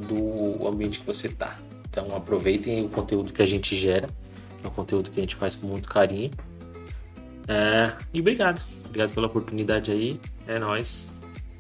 do ambiente que você tá. Então aproveitem o conteúdo que a gente gera, que é um conteúdo que a gente faz com muito carinho. É, e obrigado, obrigado pela oportunidade aí. É nóis,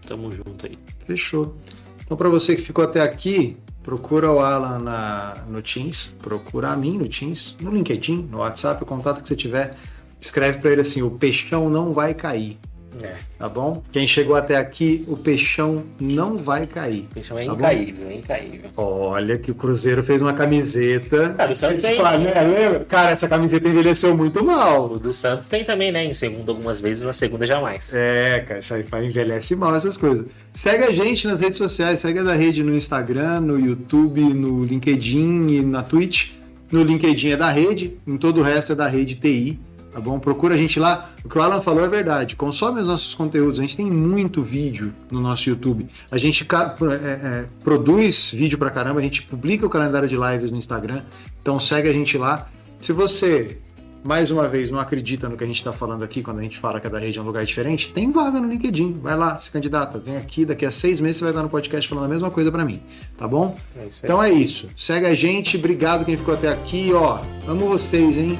tamo junto aí. Fechou. Então, pra você que ficou até aqui, procura o Alan na, no Teams, procura a mim no Teams, no LinkedIn, no WhatsApp, o contato que você tiver. Escreve pra ele assim: o peixão não vai cair. É, Tá bom? Quem chegou até aqui, o peixão não vai cair. o peixão é Tá bom? incaível, é incaível. Olha que o Cruzeiro fez uma camiseta. Ah, do Santos tem. Fala, né? Lembra? Cara, essa camiseta envelheceu muito mal. O do Santos tem também, né? Em segundo algumas vezes, na segunda jamais. É, cara, isso aí envelhece mal essas coisas. Segue a gente nas redes sociais, segue a da rede no Instagram, no YouTube, no LinkedIn e na Twitch. No LinkedIn é da rede, em todo o resto é da rede TI, tá bom? Procura a gente lá. O que o Alan falou é verdade. Consome os nossos conteúdos. A gente tem muito vídeo no nosso YouTube. A gente é, é, produz vídeo pra caramba, a gente publica o calendário de lives no Instagram. Então segue a gente lá. Se você mais uma vez, não acredita no que a gente está falando aqui quando a gente fala que a da rede é um lugar diferente, tem vaga no LinkedIn. Vai lá, se candidata. Vem aqui, daqui a seis meses você vai estar no podcast falando a mesma coisa para mim. Tá bom? É. Então é isso. Segue a gente. Obrigado quem ficou até aqui. Ó, amo vocês, hein?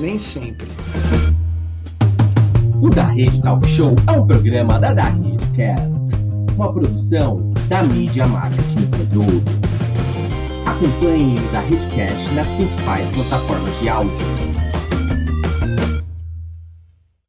Nem sempre. O Da Rede Talk Show é um programa da Da Redecast, uma produção da mídia marketing produto. Acompanhe o Da Redcast nas principais plataformas de áudio